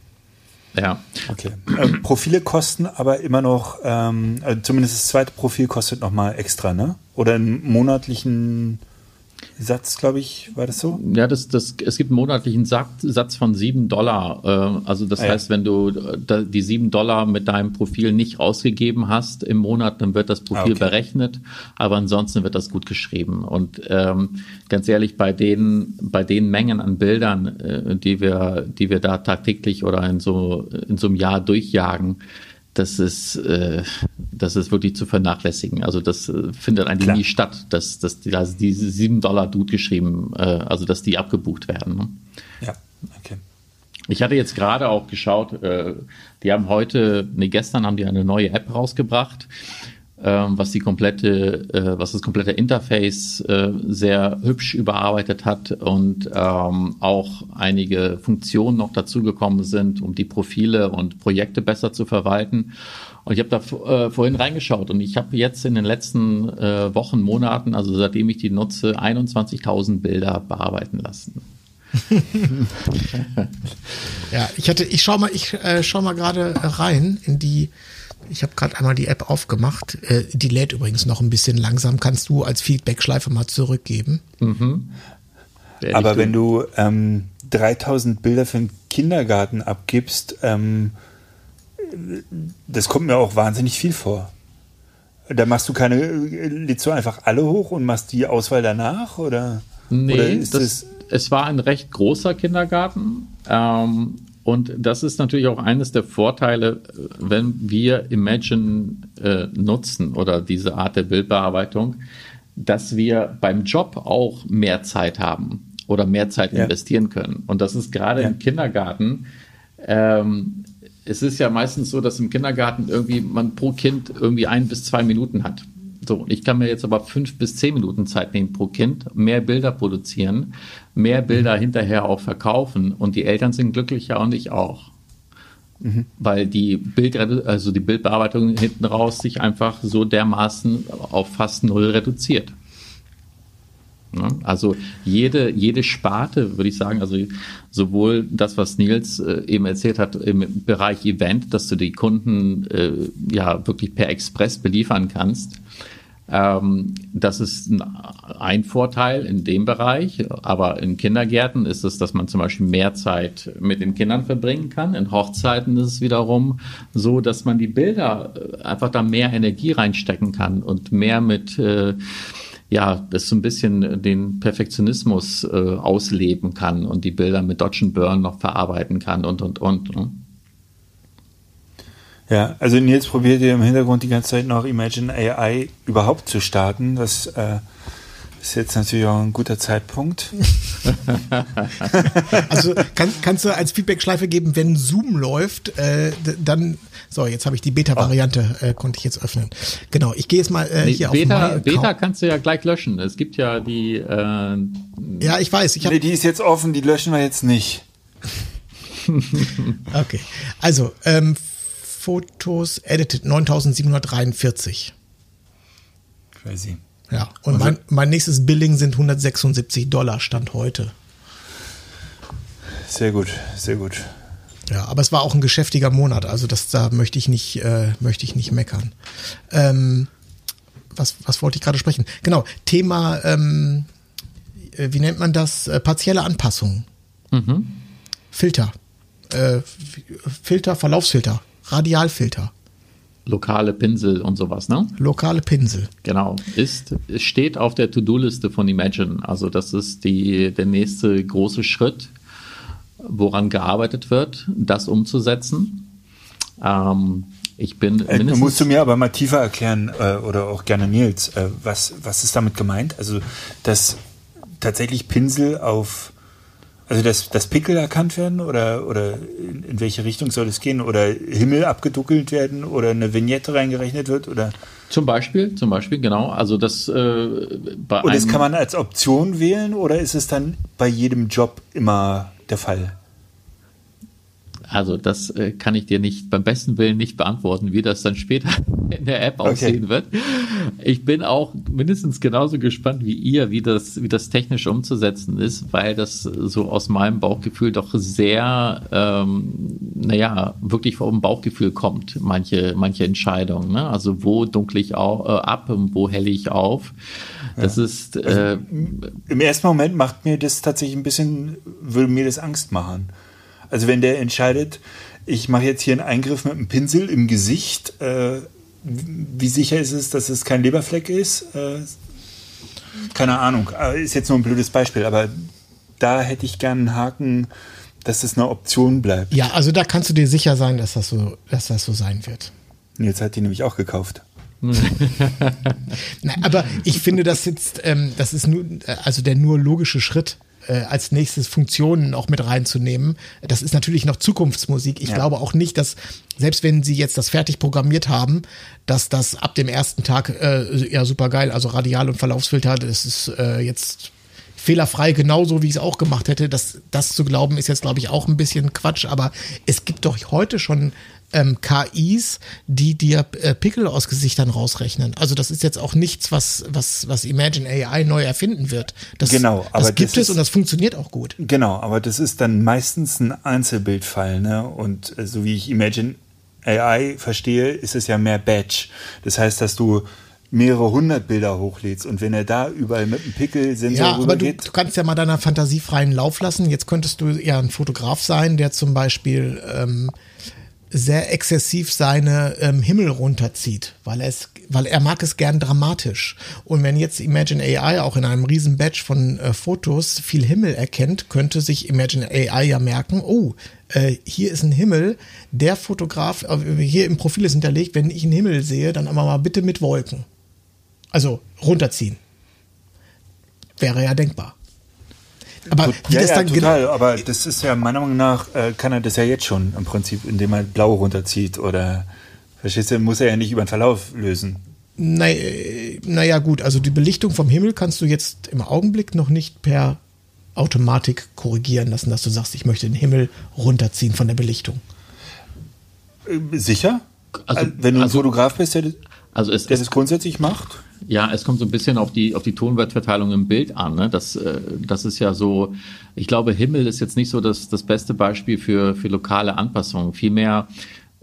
Ja. Okay. Ähm, Profile kosten aber immer noch, ähm, also zumindest das zweite Profil kostet nochmal extra, ne? Oder einen monatlichen Satz, glaube ich, war das so? Ja, das, das, es gibt einen monatlichen Satz, von sieben Dollar. Äh, also das Ah, ja. heißt, wenn du äh, die sieben Dollar mit deinem Profil nicht ausgegeben hast im Monat, dann wird das Profil Ah, okay. berechnet, aber ansonsten wird das gut geschrieben. Und ähm, ganz ehrlich, bei den, bei den Mengen an Bildern, äh, die wir, die wir da tagtäglich oder in so, in so einem Jahr durchjagen, das ist, äh, das ist wirklich zu vernachlässigen. Also das äh, findet eigentlich Klar. nie statt, dass, dass die, also diese sieben Dollar gut geschrieben, äh, also dass die abgebucht werden. Ne? Ja, okay. Ich hatte jetzt gerade auch geschaut, äh, die haben heute, nee, gestern haben die eine neue App rausgebracht, was die komplette, äh, was das komplette Interface äh, sehr hübsch überarbeitet hat und ähm, auch einige Funktionen noch dazugekommen sind, um die Profile und Projekte besser zu verwalten. Und ich habe da äh, vorhin reingeschaut und ich habe jetzt in den letzten Wochen, Monaten, also seitdem ich die nutze, 21.000 Bilder bearbeiten lassen. *laughs* Ja, ich hatte, ich schau mal, ich äh, schau mal gerade rein in die. Ich habe gerade einmal die App aufgemacht. Äh, die lädt übrigens noch ein bisschen langsam. Kannst du als Feedbackschleife mal zurückgeben? Werde Aber wenn du ähm, 3000 Bilder für den Kindergarten abgibst, ähm, das kommt mir auch wahnsinnig viel vor. Da machst du keine, lädst du einfach alle hoch und machst die Auswahl danach? Oder, Nee, oder ist das, das, es war ein recht großer Kindergarten. Ähm, und das ist natürlich auch eines der Vorteile, äh, wenn wir Imagine äh, nutzen oder diese Art der Bildbearbeitung, dass wir beim Job auch mehr Zeit haben oder mehr Zeit Ja. investieren können. Und das ist gerade Ja. im Kindergarten. Ähm, es ist ja meistens so, dass im Kindergarten irgendwie man pro Kind irgendwie ein bis zwei Minuten hat. So, ich kann mir jetzt aber fünf bis zehn Minuten Zeit nehmen pro Kind, mehr Bilder produzieren, mehr Bilder hinterher auch verkaufen und die Eltern sind glücklicher und ich auch. Weil die Bild, also die Bildbearbeitung hinten raus sich einfach so dermaßen auf fast null reduziert. Ne? Also jede, jede Sparte, würde ich sagen, also sowohl das, was Nils äh, eben erzählt hat im Bereich Event, dass du die Kunden äh, ja wirklich per Express beliefern kannst. Ähm, das ist ein, ein Vorteil in dem Bereich, aber in Kindergärten ist es, dass man zum Beispiel mehr Zeit mit den Kindern verbringen kann. In Hochzeiten ist es wiederum so, dass man die Bilder äh, einfach da mehr Energie reinstecken kann und mehr mit äh, ja, das so ein bisschen den Perfektionismus äh, ausleben kann und die Bilder mit Dodge Burn noch verarbeiten kann und, und, und. Ne? ja, also Nils probiert ja im Hintergrund die ganze Zeit noch Imagine AI überhaupt zu starten. Das äh, ist jetzt natürlich auch ein guter Zeitpunkt. *laughs* Also kann, kannst du als Feedbackschleife geben, wenn Zoom läuft, äh, dann. So, jetzt habe ich die Beta-Variante, äh, konnte ich jetzt öffnen. Genau, ich gehe jetzt mal äh, Nee, hier Beta, auf Beta kannst du ja gleich löschen. Es gibt ja die, äh, Ja, ich weiß. Ich habe Nee, die ist jetzt offen, die löschen wir jetzt nicht. *laughs* Okay. Also, ähm, Fotos edited 9743. Crazy. Ja. Und mein, mein nächstes Billing sind 176 Dollar, Stand heute. Sehr gut, sehr gut. Ja, aber es war auch ein geschäftiger Monat, also das da möchte ich nicht, äh, möchte ich nicht meckern. Ähm, was, was wollte ich gerade sprechen? Genau, Thema, ähm, äh, wie nennt man das? Äh, partielle Anpassung. Filter. Äh, Filter, Verlaufsfilter, Radialfilter. Lokale Pinsel und sowas, ne? Lokale Pinsel. Genau. Ist, es steht auf der To-Do-Liste von Imagine. Also das ist die, der nächste große Schritt, woran gearbeitet wird, das umzusetzen. Ähm, ich bin äh, musst du mir aber mal tiefer erklären äh, oder auch gerne Nils, äh, was, was ist damit gemeint? Also, dass tatsächlich Pinsel auf, also dass, dass Pickel erkannt werden oder, oder in, in welche Richtung soll es gehen? Oder Himmel abgeduckelt werden oder eine Vignette reingerechnet wird? Oder? Zum Beispiel, zum Beispiel, genau. Also das äh, bei Und das kann man als Option wählen oder ist es dann bei jedem Job immer der Fall? Also das äh, kann ich dir nicht beim besten Willen nicht beantworten, wie das dann später *laughs* in der App okay. aussehen wird. Ich bin auch mindestens genauso gespannt wie ihr, wie das, wie das technisch umzusetzen ist, weil das so aus meinem Bauchgefühl doch sehr, ähm, naja, wirklich vom Bauchgefühl kommt, manche, manche Entscheidungen. Ne? Also wo dunkle ich auch, äh, ab und wo helle ich auf. Das ja. ist. Äh, also, Im ersten Moment macht mir das tatsächlich ein bisschen, würde mir das Angst machen. Also wenn der entscheidet, ich mache jetzt hier einen Eingriff mit einem Pinsel im Gesicht, äh, wie sicher ist es, dass es kein Leberfleck ist? Äh, keine Ahnung, äh, ist jetzt nur ein blödes Beispiel, aber da hätte ich gern einen Haken, dass es eine Option bleibt. Ja, also da kannst du dir sicher sein, dass das so, dass das so sein wird. Jetzt hat die nämlich auch gekauft. *laughs* Na, aber ich finde das jetzt, ähm, das ist nur, äh, also der nur logische Schritt, äh, als nächstes Funktionen auch mit reinzunehmen. Das ist natürlich noch Zukunftsmusik. Ich ja. glaube auch nicht, dass selbst wenn sie jetzt das fertig programmiert haben, dass das ab dem ersten Tag äh, ja super geil, also Radial und Verlaufsfilter, das ist äh, jetzt fehlerfrei genauso, wie ich es auch gemacht hätte. Das, das zu glauben, ist jetzt, glaube ich, auch ein bisschen Quatsch. Aber es gibt doch heute schon ähm, KIs, die dir äh, Pickel aus Gesichtern rausrechnen. Also das ist jetzt auch nichts, was, was, was Imagine AI neu erfinden wird. Das, genau, aber das gibt das es ist, und das funktioniert auch gut. Genau, aber das ist dann meistens ein Einzelbildfall, ne? Und äh, so wie ich Imagine AI verstehe, ist es ja mehr Batch. Das heißt, dass du mehrere hundert Bilder hochlädst und wenn er da überall mit einem Pickel-Sensor ja, aber du, du, kannst ja mal deiner Fantasie freien Lauf lassen. Jetzt könntest du ja ein Fotograf sein, der zum Beispiel ähm, sehr exzessiv seine ähm, Himmel runterzieht, weil er es, weil er mag es gern dramatisch. Und wenn jetzt Imagine AI auch in einem riesen Batch von äh, Fotos viel Himmel erkennt, könnte sich Imagine AI ja merken, oh, äh, hier ist ein Himmel, der Fotograf, äh, hier im Profil ist hinterlegt, wenn ich einen Himmel sehe, dann aber mal bitte mit Wolken. Also runterziehen. Wäre ja denkbar. Aber wie ja, das dann ja, total. Aber das ist ja meiner Meinung nach äh, kann er das ja jetzt schon im Prinzip, indem er blau runterzieht oder verstehst du, muss er ja nicht über den Verlauf lösen. Naja, naja, gut, also die Belichtung vom Himmel kannst du jetzt im Augenblick noch nicht per Automatik korrigieren lassen, dass du sagst, ich möchte den Himmel runterziehen von der Belichtung. Äh, sicher? Also, Wenn du ein also, Fotograf bist, der, also es, der das grundsätzlich macht? Ja, es kommt so ein bisschen auf die, auf die Tonwertverteilung im Bild an. Ne? Das, äh, das ist ja so, ich glaube, Himmel ist jetzt nicht so das, das beste Beispiel für, für lokale Anpassungen. Vielmehr,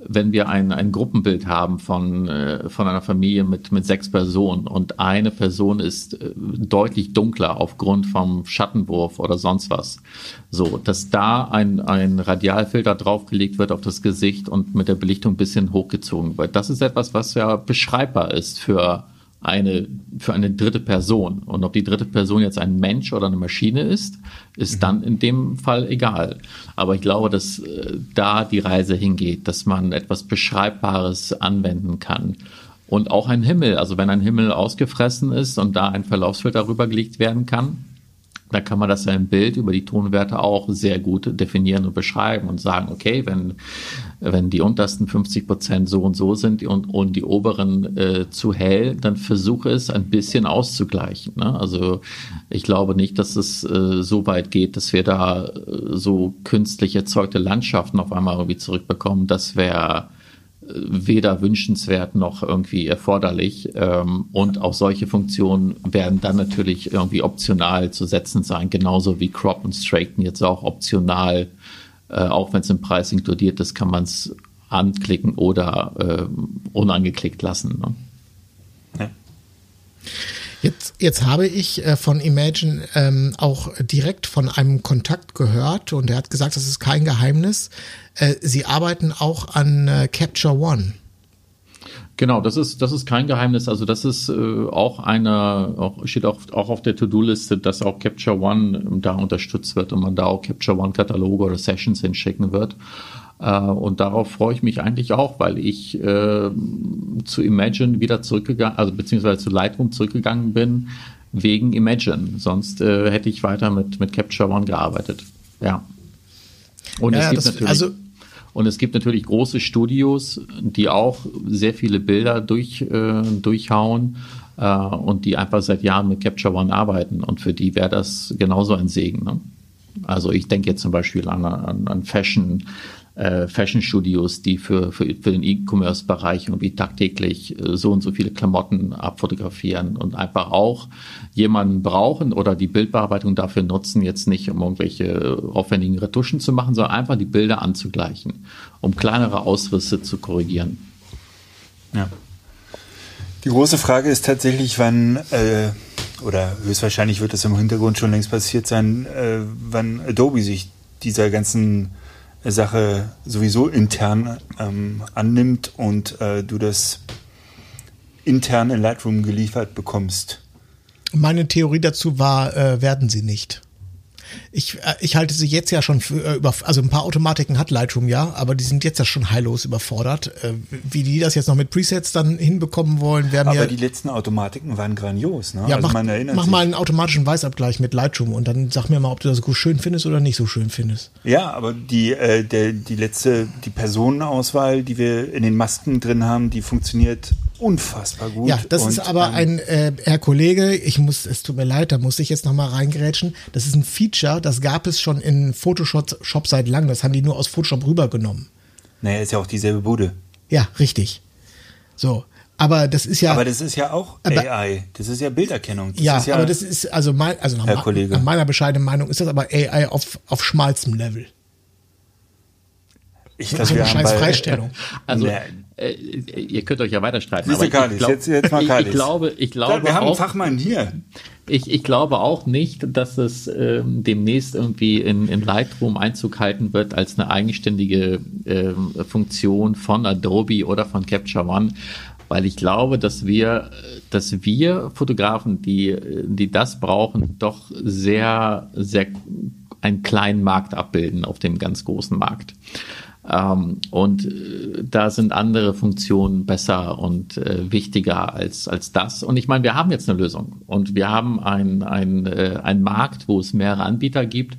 wenn wir ein, ein Gruppenbild haben von, äh, von einer Familie mit, mit sechs Personen und eine Person ist äh, deutlich dunkler aufgrund vom Schattenwurf oder sonst was. So, dass da ein, ein Radialfilter draufgelegt wird auf das Gesicht und mit der Belichtung ein bisschen hochgezogen wird. Das ist etwas, was ja beschreibbar ist für eine, für eine dritte Person. Und ob die dritte Person jetzt ein Mensch oder eine Maschine ist, ist mhm. dann in dem Fall egal. Aber ich glaube, dass äh, da die Reise hingeht, dass man etwas Beschreibbares anwenden kann. Und auch ein Himmel, also wenn ein Himmel ausgefressen ist und da ein Verlaufsfilter rübergelegt werden kann, da kann man das ja im Bild über die Tonwerte auch sehr gut definieren und beschreiben und sagen, okay, wenn, wenn die untersten 50 Prozent so und so sind und, und die oberen äh, zu hell, dann versuche es ein bisschen auszugleichen. Ne? Also ich glaube nicht, dass es äh, so weit geht, dass wir da äh, so künstlich erzeugte Landschaften auf einmal irgendwie zurückbekommen. Das wäre weder wünschenswert noch irgendwie erforderlich. Ähm, und auch solche Funktionen werden dann natürlich irgendwie optional zu setzen sein, genauso wie Crop und Straighten jetzt auch optional, äh, auch wenn es im Preis inkludiert ist, kann man es anklicken oder äh, unangeklickt lassen. Ne? Ja. Jetzt, jetzt habe ich äh, von Imagine ähm, auch direkt von einem Kontakt gehört und er hat gesagt, das ist kein Geheimnis. Äh, sie arbeiten auch an äh, Capture One. Genau, das ist, das ist kein Geheimnis. Also das ist äh, auch einer, auch, steht auch, auch auf der To-Do-Liste, dass auch Capture One ähm, da unterstützt wird und man da auch Capture One Kataloge oder Sessions hinschicken wird. Äh, und darauf freue ich mich eigentlich auch, weil ich äh, zu Imagine wieder zurückgegangen, also beziehungsweise zu Lightroom zurückgegangen bin wegen Imagine. Sonst äh, hätte ich weiter mit, mit Capture One gearbeitet. Ja. Und Ja, es gibt das- natürlich. also- Und es gibt natürlich große Studios, die auch sehr viele Bilder durch, äh, durchhauen äh, und die einfach seit Jahren mit Capture One arbeiten. Und für die wäre das genauso ein Segen. Ne? Also ich denke jetzt zum Beispiel an, an, an Fashion, äh, Fashion Studios, die für, für, für den E-Commerce-Bereich irgendwie tagtäglich äh, so und so viele Klamotten abfotografieren und einfach auch jemanden brauchen oder die Bildbearbeitung dafür nutzen, jetzt nicht um irgendwelche aufwendigen Retuschen zu machen, sondern einfach die Bilder anzugleichen, um kleinere Ausrisse zu korrigieren. Ja. Die große Frage ist tatsächlich, wann, äh, oder höchstwahrscheinlich wird das im Hintergrund schon längst passiert sein, äh, wann Adobe sich dieser ganzen Sache sowieso intern ähm, annimmt und äh, du das intern in Lightroom geliefert bekommst. Meine Theorie dazu war, äh, werden sie nicht. Ich, äh, ich halte sie jetzt ja schon für äh, über, also ein paar Automatiken hat Lightroom ja, aber die sind jetzt ja schon heillos überfordert. Äh, wie die das jetzt noch mit Presets dann hinbekommen wollen, werden Aber ja. die letzten Automatiken waren grandios, ne? ja, also mach, man erinnert mach mal einen automatischen Weißabgleich mit Lightroom und dann sag mir mal, ob du das gut schön findest oder nicht so schön findest. Ja, aber die, äh, der, die letzte, die Personenauswahl, die wir in den Masken drin haben, die funktioniert unfassbar gut. Ja, das Und, ist aber ähm, ein, äh, Herr Kollege, ich muss, es tut mir leid, da muss ich jetzt nochmal reingrätschen. Das ist ein Feature, das gab es schon in Photoshop Shop seit langem. Das haben die nur aus Photoshop rübergenommen. Naja, ist ja auch dieselbe Bude. Ja, richtig. So. Aber das ist ja. Aber das ist ja auch Aber- AI. Das ist ja Bilderkennung. Das ja, ist ja, aber das ist, also mein, also nach, Herr Kollege. nach meiner bescheidenen Meinung ist das aber AI auf, auf schmalstem Level. ich So glaub, eine wir haben scheiß bei- Freistellung. *laughs* Also Nee. Äh, ihr könnt euch ja weiter streiten. Siehste, aber ich Kalis, glaub- jetzt- jetzt mal ich, ich glaube, ich glaube wir haben einen auch, Fachmann hier. Ich, ich glaube auch nicht, dass es ähm, demnächst irgendwie in, in Lightroom Einzug halten wird als eine eigenständige ähm, Funktion von Adobe oder von Capture One, weil ich glaube, dass wir, dass wir Fotografen, die, die das brauchen, doch sehr, sehr einen kleinen Markt abbilden auf dem ganz großen Markt. Ähm, und äh, da sind andere Funktionen besser und äh, wichtiger als, als das. Und ich meine, wir haben jetzt eine Lösung und wir haben einen ein, äh, einen Markt, wo es mehrere Anbieter gibt.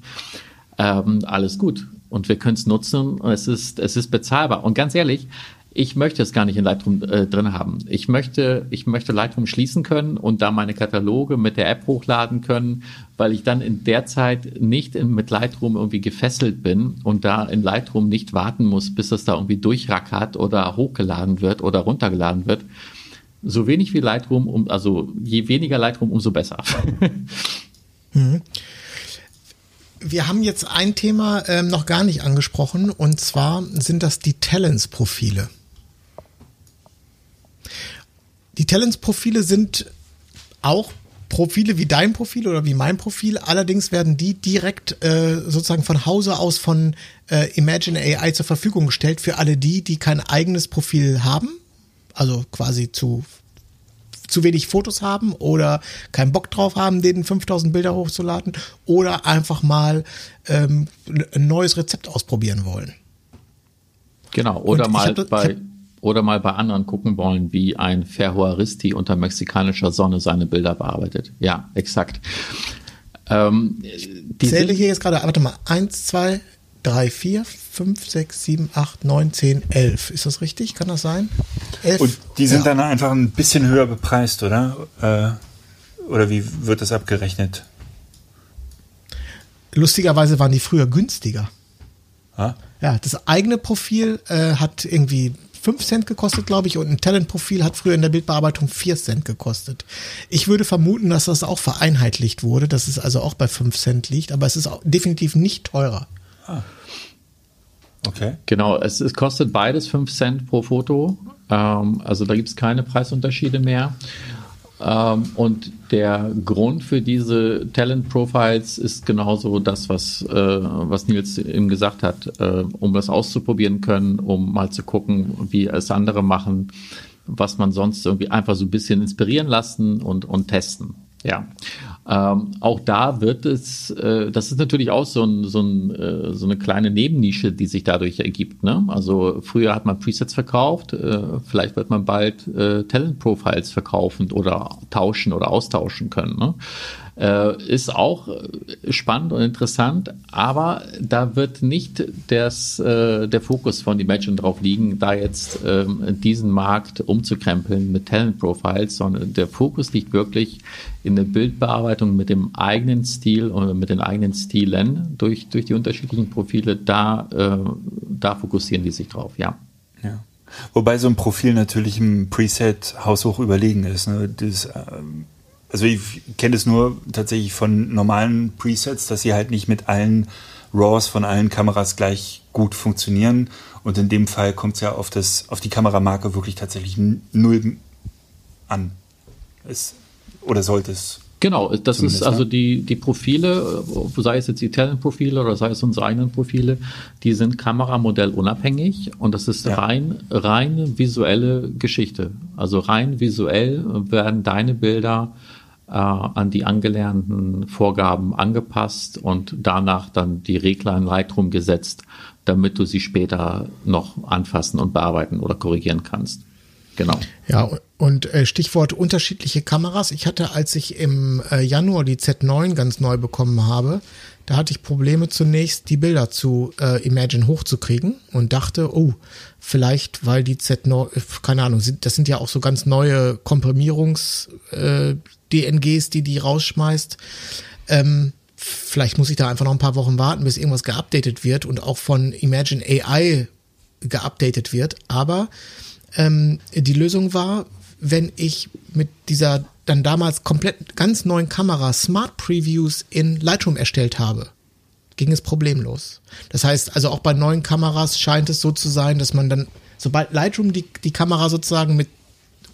Ähm, alles gut. Und wir können es nutzen es ist, es ist bezahlbar. Und ganz ehrlich, ich möchte es gar nicht in Lightroom äh, drin haben. Ich möchte, ich möchte Lightroom schließen können und da meine Kataloge mit der App hochladen können, weil ich dann in der Zeit nicht in, mit Lightroom irgendwie gefesselt bin und da in Lightroom nicht warten muss, bis das da irgendwie durchrackert oder hochgeladen wird oder runtergeladen wird. So wenig wie Lightroom, um, also je weniger Lightroom, umso besser. *laughs* Wir haben jetzt ein Thema ähm, noch gar nicht angesprochen und zwar sind das die Talents-Profile. Die Talents-Profile sind auch Profile wie dein Profil oder wie mein Profil, allerdings werden die direkt äh, sozusagen von Hause aus von äh, Imagine AI zur Verfügung gestellt für alle die, die kein eigenes Profil haben, also quasi zu zu wenig Fotos haben oder keinen Bock drauf haben, denen 5000 Bilder hochzuladen oder einfach mal ähm, ein neues Rezept ausprobieren wollen. Genau, oder mal hab bei oder mal bei anderen gucken wollen, wie ein Ferroaristi unter mexikanischer Sonne seine Bilder bearbeitet. Ja, exakt. Ähm, die Zähle hier jetzt gerade, warte mal, 1, 2, 3, 4, 5, 6, 7, 8, 9, 10, 11. Ist das richtig? Kann das sein? 11. Und die sind ja. dann einfach ein bisschen höher bepreist, oder? Äh, oder wie wird das abgerechnet? Lustigerweise waren die früher günstiger. Ha? Ja, das eigene Profil äh, hat irgendwie 5 Cent gekostet, glaube ich, und ein Talent-Profil hat früher in der Bildbearbeitung 4 Cent gekostet. Ich würde vermuten, dass das auch vereinheitlicht wurde, dass es also auch bei 5 Cent liegt, aber es ist auch definitiv nicht teurer. Okay. Genau, es, es kostet beides 5 Cent pro Foto. Ähm, also da gibt es keine Preisunterschiede mehr. Ähm, und der Grund für diese Talent Profiles ist genauso das, was, äh, was Nils eben gesagt hat, äh, um das auszuprobieren können, um mal zu gucken, wie es andere machen, was man sonst irgendwie einfach so ein bisschen inspirieren lassen und, und testen. Ja, ähm, auch da wird es, äh, das ist natürlich auch so, ein, so, ein, äh, so eine kleine Nebennische, die sich dadurch ergibt. Ne? Also früher hat man Presets verkauft, äh, vielleicht wird man bald äh, Talent Profiles verkaufen oder tauschen oder austauschen können. Ne? Äh, ist auch äh, spannend und interessant, aber da wird nicht das, äh, der Fokus von Imagine drauf liegen, da jetzt ähm, diesen Markt umzukrempeln mit Talent Profiles, sondern der Fokus liegt wirklich in der Bildbearbeitung mit dem eigenen Stil und mit den eigenen Stilen durch, durch die unterschiedlichen Profile. Da, äh, da fokussieren die sich drauf, ja. Ja. Wobei so ein Profil natürlich im Preset haushoch überlegen ist. Ne? Das, ähm also ich kenne es nur tatsächlich von normalen Presets, dass sie halt nicht mit allen RAWs von allen Kameras gleich gut funktionieren. Und in dem Fall kommt es ja auf, das, auf die Kameramarke wirklich tatsächlich null an. Es, oder sollte es? Genau, das ist also ne? die, die Profile, sei es jetzt die Talent-Profile oder sei es unsere eigenen Profile, die sind kameramodellunabhängig und das ist ja. rein, reine visuelle Geschichte. Also rein visuell werden deine Bilder äh, an die angelernten Vorgaben angepasst und danach dann die Regler in Lightroom gesetzt, damit du sie später noch anfassen und bearbeiten oder korrigieren kannst. Genau. Ja, und äh, Stichwort unterschiedliche Kameras. Ich hatte, als ich im äh, Januar die Z9 ganz neu bekommen habe, da hatte ich Probleme zunächst, die Bilder zu äh, Imagine hochzukriegen und dachte, oh, vielleicht, weil die Z9, äh, keine Ahnung, das sind ja auch so ganz neue Komprimierungs- äh, DNGs, die die rausschmeißt. Ähm, vielleicht muss ich da einfach noch ein paar Wochen warten, bis irgendwas geupdatet wird und auch von Imagine AI geupdatet wird. Aber ähm, die Lösung war, wenn ich mit dieser dann damals komplett ganz neuen Kamera Smart Previews in Lightroom erstellt habe, ging es problemlos. Das heißt, also auch bei neuen Kameras scheint es so zu sein, dass man dann, sobald Lightroom die, die Kamera sozusagen mit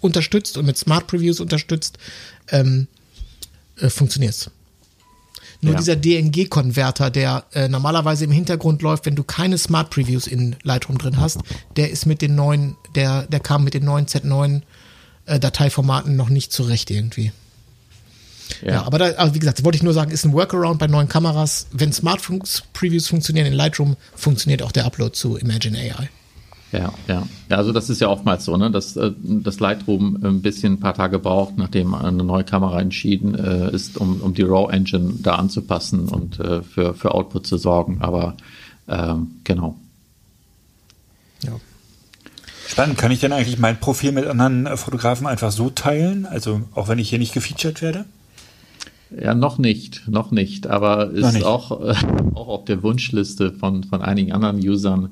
unterstützt und mit Smart Previews unterstützt, ähm, äh, funktioniert Nur ja. dieser DNG-Konverter, der äh, normalerweise im Hintergrund läuft, wenn du keine Smart Previews in Lightroom drin hast, der ist mit den neuen, der, der kam mit den neuen Z9 äh, Dateiformaten noch nicht zurecht irgendwie. Ja. ja, aber da, also wie gesagt, wollte ich nur sagen, ist ein Workaround bei neuen Kameras. Wenn Smart Previews funktionieren in Lightroom, funktioniert auch der Upload zu Imagine AI. Ja, ja. Ja, also das ist ja oftmals so, ne, dass äh, das Lightroom ein bisschen ein paar Tage braucht, nachdem eine neue Kamera entschieden äh, ist, um, um die RAW Engine da anzupassen und äh, für, für Output zu sorgen. Aber ähm, genau. Ja. Spannend. Kann ich denn eigentlich mein Profil mit anderen Fotografen einfach so teilen? Also auch wenn ich hier nicht gefeatured werde? Ja, noch nicht, noch nicht, aber ist nicht. Auch, äh, *laughs* auch auf der Wunschliste von, von einigen anderen Usern.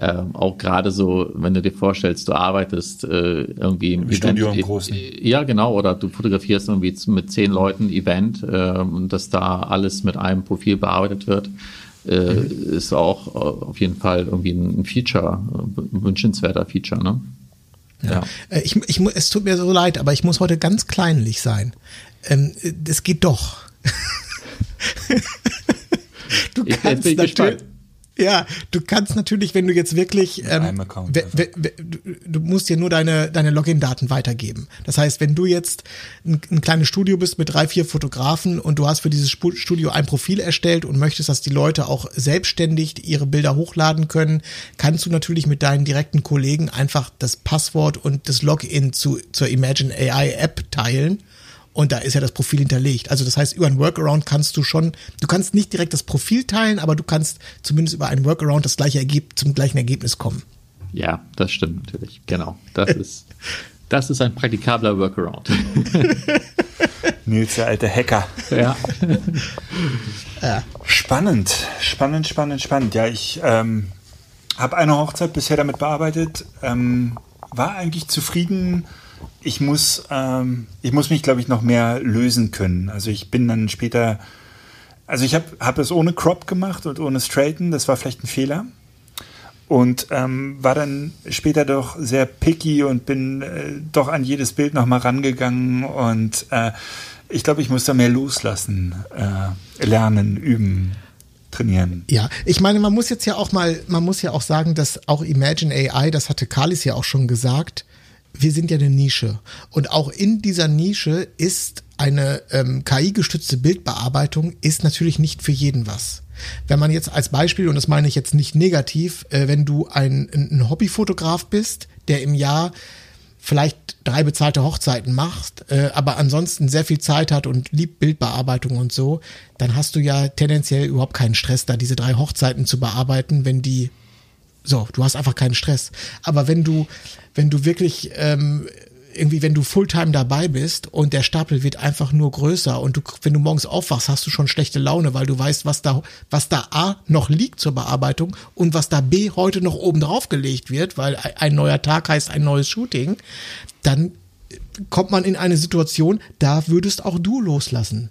Ähm, auch gerade so, wenn du dir vorstellst, du arbeitest äh, irgendwie im, Studio im Großen. Ja, genau, oder du fotografierst irgendwie mit zehn Leuten Event äh, und dass da alles mit einem Profil bearbeitet wird, äh, mhm. ist auch äh, auf jeden Fall irgendwie ein, Feature, ein wünschenswerter Feature, ne? Ja. ja. Äh, ich, ich, es tut mir so leid, aber ich muss heute ganz kleinlich sein. Ähm, das geht doch. *laughs* du kannst natürlich. Ja, du kannst natürlich, wenn du jetzt wirklich, ähm, Account, du musst dir nur deine, deine Login-Daten weitergeben. Das heißt, wenn du jetzt ein, ein, kleines Studio bist mit drei, vier Fotografen und du hast für dieses Studio ein Profil erstellt und möchtest, dass die Leute auch selbstständig ihre Bilder hochladen können, kannst du natürlich mit deinen direkten Kollegen einfach das Passwort und das Login zu, zur Imagine AI App teilen und da ist ja das Profil hinterlegt. Also das heißt, über ein Workaround kannst du schon, du kannst nicht direkt das Profil teilen, aber du kannst zumindest über einen Workaround das gleiche Ergebnis, zum gleichen Ergebnis kommen. Ja, das stimmt natürlich. Genau. Das *laughs* ist, das ist ein praktikabler Workaround. *laughs* Nils, der alte Hacker. Ja. *laughs* ja. Spannend, spannend, spannend, spannend. Ja, ich ähm, habe eine Hochzeit bisher damit bearbeitet. Ähm, war eigentlich zufrieden ich muss, ähm, ich muss mich, glaube ich, noch mehr lösen können. Also ich bin dann später, also ich habe hab es ohne Crop gemacht und ohne Straighten, das war vielleicht ein Fehler. Und ähm, war dann später doch sehr picky und bin äh, doch an jedes Bild nochmal rangegangen und äh, ich glaube, ich muss da mehr loslassen, äh, lernen, üben trainieren. Ja, ich meine, man muss jetzt ja auch mal, man muss ja auch sagen, dass auch Imagine AI, das hatte Kalis ja auch schon gesagt, wir sind ja eine Nische. Und auch in dieser Nische ist eine ähm, KI-gestützte Bildbearbeitung ist natürlich nicht für jeden was. Wenn man jetzt als Beispiel, und das meine ich jetzt nicht negativ, äh, wenn du ein, ein Hobbyfotograf bist, der im Jahr vielleicht drei bezahlte Hochzeiten macht, äh, aber ansonsten sehr viel Zeit hat und liebt Bildbearbeitung und so, dann hast du ja tendenziell überhaupt keinen Stress, da diese drei Hochzeiten zu bearbeiten, wenn die so, du hast einfach keinen Stress. Aber wenn du, wenn du wirklich ähm, irgendwie, wenn du Fulltime dabei bist und der Stapel wird einfach nur größer und du, wenn du morgens aufwachst, hast du schon schlechte Laune, weil du weißt, was da, was da A noch liegt zur Bearbeitung und was da B heute noch oben drauf gelegt wird, weil ein neuer Tag heißt ein neues Shooting, dann kommt man in eine Situation, da würdest auch du loslassen.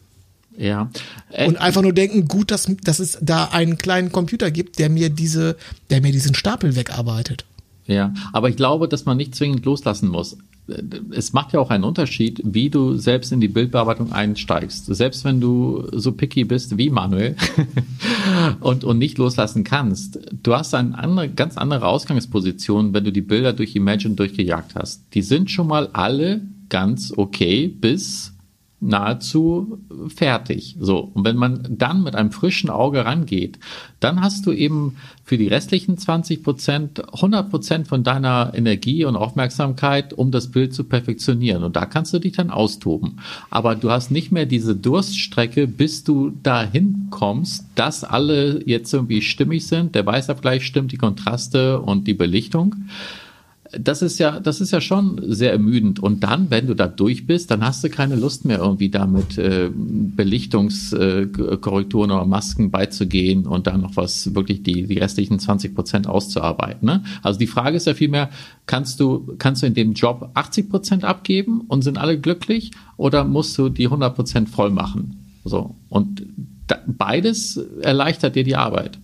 Ja. Äh, und einfach nur denken, gut, dass, dass es da einen kleinen Computer gibt, der mir diese, der mir diesen Stapel wegarbeitet. Ja, aber ich glaube, dass man nicht zwingend loslassen muss es macht ja auch einen Unterschied, wie du selbst in die Bildbearbeitung einsteigst. Selbst wenn du so picky bist wie Manuel *laughs* und, und nicht loslassen kannst, du hast eine andere, ganz andere Ausgangsposition, wenn du die Bilder durch Imagine durchgejagt hast. Die sind schon mal alle ganz okay bis nahezu fertig. So. Und wenn man dann mit einem frischen Auge rangeht, dann hast du eben für die restlichen 20 Prozent 100 Prozent von deiner Energie und Aufmerksamkeit, um das Bild zu perfektionieren. Und da kannst du dich dann austoben. Aber du hast nicht mehr diese Durststrecke, bis du dahin kommst, dass alle jetzt irgendwie stimmig sind. Der Weißabgleich stimmt, die Kontraste und die Belichtung das ist ja, das ist ja schon sehr ermüdend. Und dann, wenn du da durch bist, dann hast du keine Lust mehr irgendwie damit äh, Belichtungskorrekturen äh, oder Masken beizugehen und dann noch was wirklich die, die restlichen 20 Prozent auszuarbeiten. Ne? Also die Frage ist ja vielmehr, kannst du, kannst du in dem Job 80 Prozent abgeben und sind alle glücklich oder musst du die 100 Prozent voll machen? So. Und da, beides erleichtert dir die Arbeit.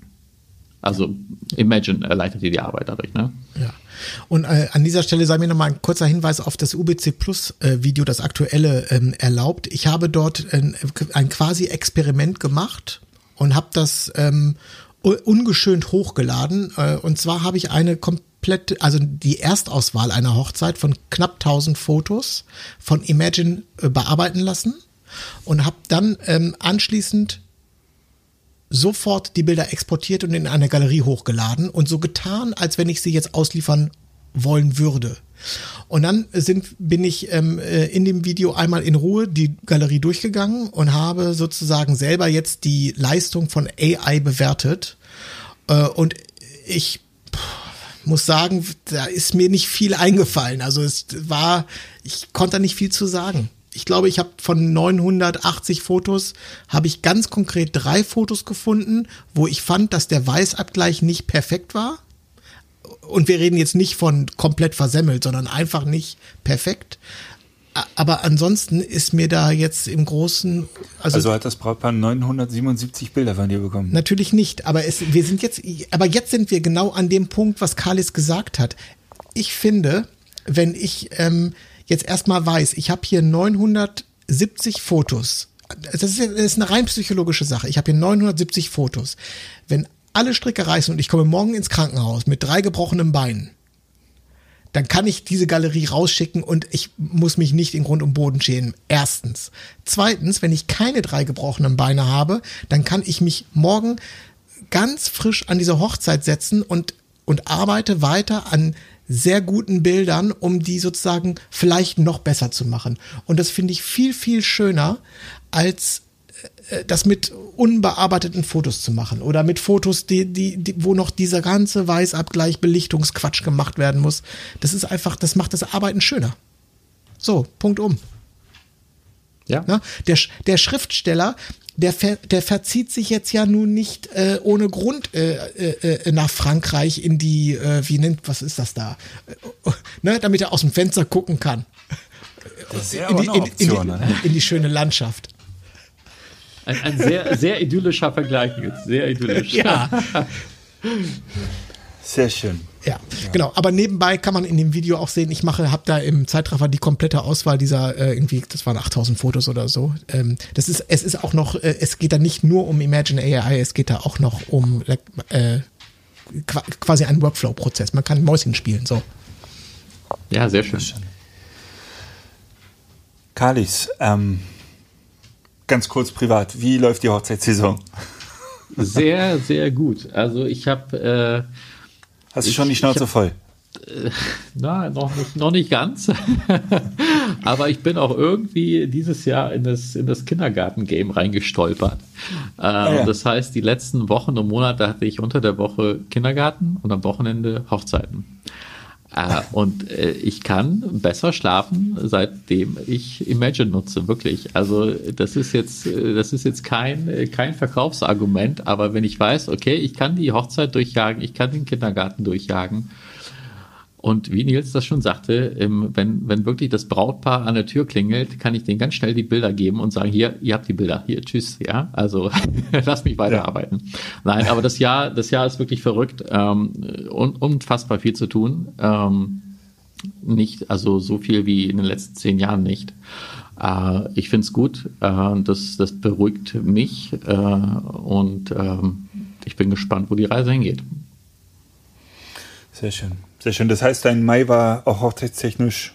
Also Imagine erleichtert dir die Arbeit dadurch, ne? Ja. Und äh, an dieser Stelle sei mir nochmal ein kurzer Hinweis auf das UBC Plus äh, Video, das aktuelle ähm, erlaubt. Ich habe dort ein, ein quasi Experiment gemacht und habe das ähm, ungeschönt hochgeladen. Äh, und zwar habe ich eine komplette, also die Erstauswahl einer Hochzeit von knapp 1000 Fotos von Imagine äh, bearbeiten lassen und habe dann ähm, anschließend sofort die Bilder exportiert und in eine Galerie hochgeladen und so getan, als wenn ich sie jetzt ausliefern wollen würde. Und dann sind, bin ich ähm, äh, in dem Video einmal in Ruhe die Galerie durchgegangen und habe sozusagen selber jetzt die Leistung von AI bewertet. Äh, und ich muss sagen, da ist mir nicht viel eingefallen. Also es war, ich konnte da nicht viel zu sagen ich glaube, ich habe von 980 Fotos, habe ich ganz konkret drei Fotos gefunden, wo ich fand, dass der Weißabgleich nicht perfekt war. Und wir reden jetzt nicht von komplett versemmelt, sondern einfach nicht perfekt. Aber ansonsten ist mir da jetzt im Großen. Also, also hat das Brautpaar 977 Bilder von dir bekommen? Natürlich nicht, aber es, wir sind jetzt, aber jetzt sind wir genau an dem Punkt, was Kalis gesagt hat. Ich finde, wenn ich ähm, jetzt erstmal weiß, ich habe hier 970 Fotos. Das ist, das ist eine rein psychologische Sache. Ich habe hier 970 Fotos. Wenn alle Stricke reißen und ich komme morgen ins Krankenhaus mit drei gebrochenen Beinen, dann kann ich diese Galerie rausschicken und ich muss mich nicht in Grund und Boden schämen. Erstens. Zweitens, wenn ich keine drei gebrochenen Beine habe, dann kann ich mich morgen ganz frisch an diese Hochzeit setzen und, und arbeite weiter an sehr guten Bildern, um die sozusagen vielleicht noch besser zu machen. Und das finde ich viel, viel schöner, als äh, das mit unbearbeiteten Fotos zu machen oder mit Fotos, die, die, die, wo noch dieser ganze Weißabgleich, Belichtungsquatsch gemacht werden muss. Das ist einfach, das macht das Arbeiten schöner. So, Punkt um. Ja. Na, der, der Schriftsteller, der, ver, der verzieht sich jetzt ja nun nicht äh, ohne Grund äh, äh, äh nach Frankreich in die, äh, wie nennt, was ist das da? Äh, *laughs* ne, damit er aus dem Fenster gucken kann. In die, in, in, die, ne? in die schöne Landschaft. Ein, ein sehr, sehr idyllischer Vergleich jetzt. Sehr idyllisch. *laughs* Ja. *laughs* Sehr schön. Ja, ja, genau. Aber nebenbei kann man in dem Video auch sehen, ich mache, habe da im Zeitraffer die komplette Auswahl dieser äh, irgendwie, das waren 8000 Fotos oder so. Ähm, das ist, es ist auch noch, äh, es geht da nicht nur um Imagine AI, es geht da auch noch um äh, quasi einen Workflow-Prozess. Man kann Mäuschen spielen, so. Ja, sehr schön. Kalis, ähm, ganz kurz privat, wie läuft die Hochzeitssaison? Sehr, sehr gut. Also ich habe. Äh, Hast du schon die Schnauze hab, voll? Äh, *laughs* na, noch nicht, noch nicht ganz. *laughs* Aber ich bin auch irgendwie dieses Jahr in das, in das Kindergarten-Game reingestolpert. Äh, ah, ja. Das heißt, die letzten Wochen und Monate hatte ich unter der Woche Kindergarten und am Wochenende Hochzeiten. Äh, und äh, ich kann besser schlafen, seitdem ich Imagine nutze, wirklich. Also das ist jetzt, äh, das ist jetzt kein, äh, kein Verkaufsargument, aber wenn ich weiß, okay, ich kann die Hochzeit durchjagen, ich kann den Kindergarten durchjagen, und wie Nils das schon sagte, wenn, wenn wirklich das Brautpaar an der Tür klingelt, kann ich denen ganz schnell die Bilder geben und sagen, hier, ihr habt die Bilder, hier, tschüss, ja. Also *laughs* lass mich weiterarbeiten. Ja. Nein, aber das Jahr, das Jahr ist wirklich verrückt ähm, und unfassbar viel zu tun. Ähm, nicht, also so viel wie in den letzten zehn Jahren nicht. Äh, ich finde es gut. Äh, das, das beruhigt mich äh, und ähm, ich bin gespannt, wo die Reise hingeht. Sehr schön. Sehr schön. Das heißt, dein Mai war auch hochzeitstechnisch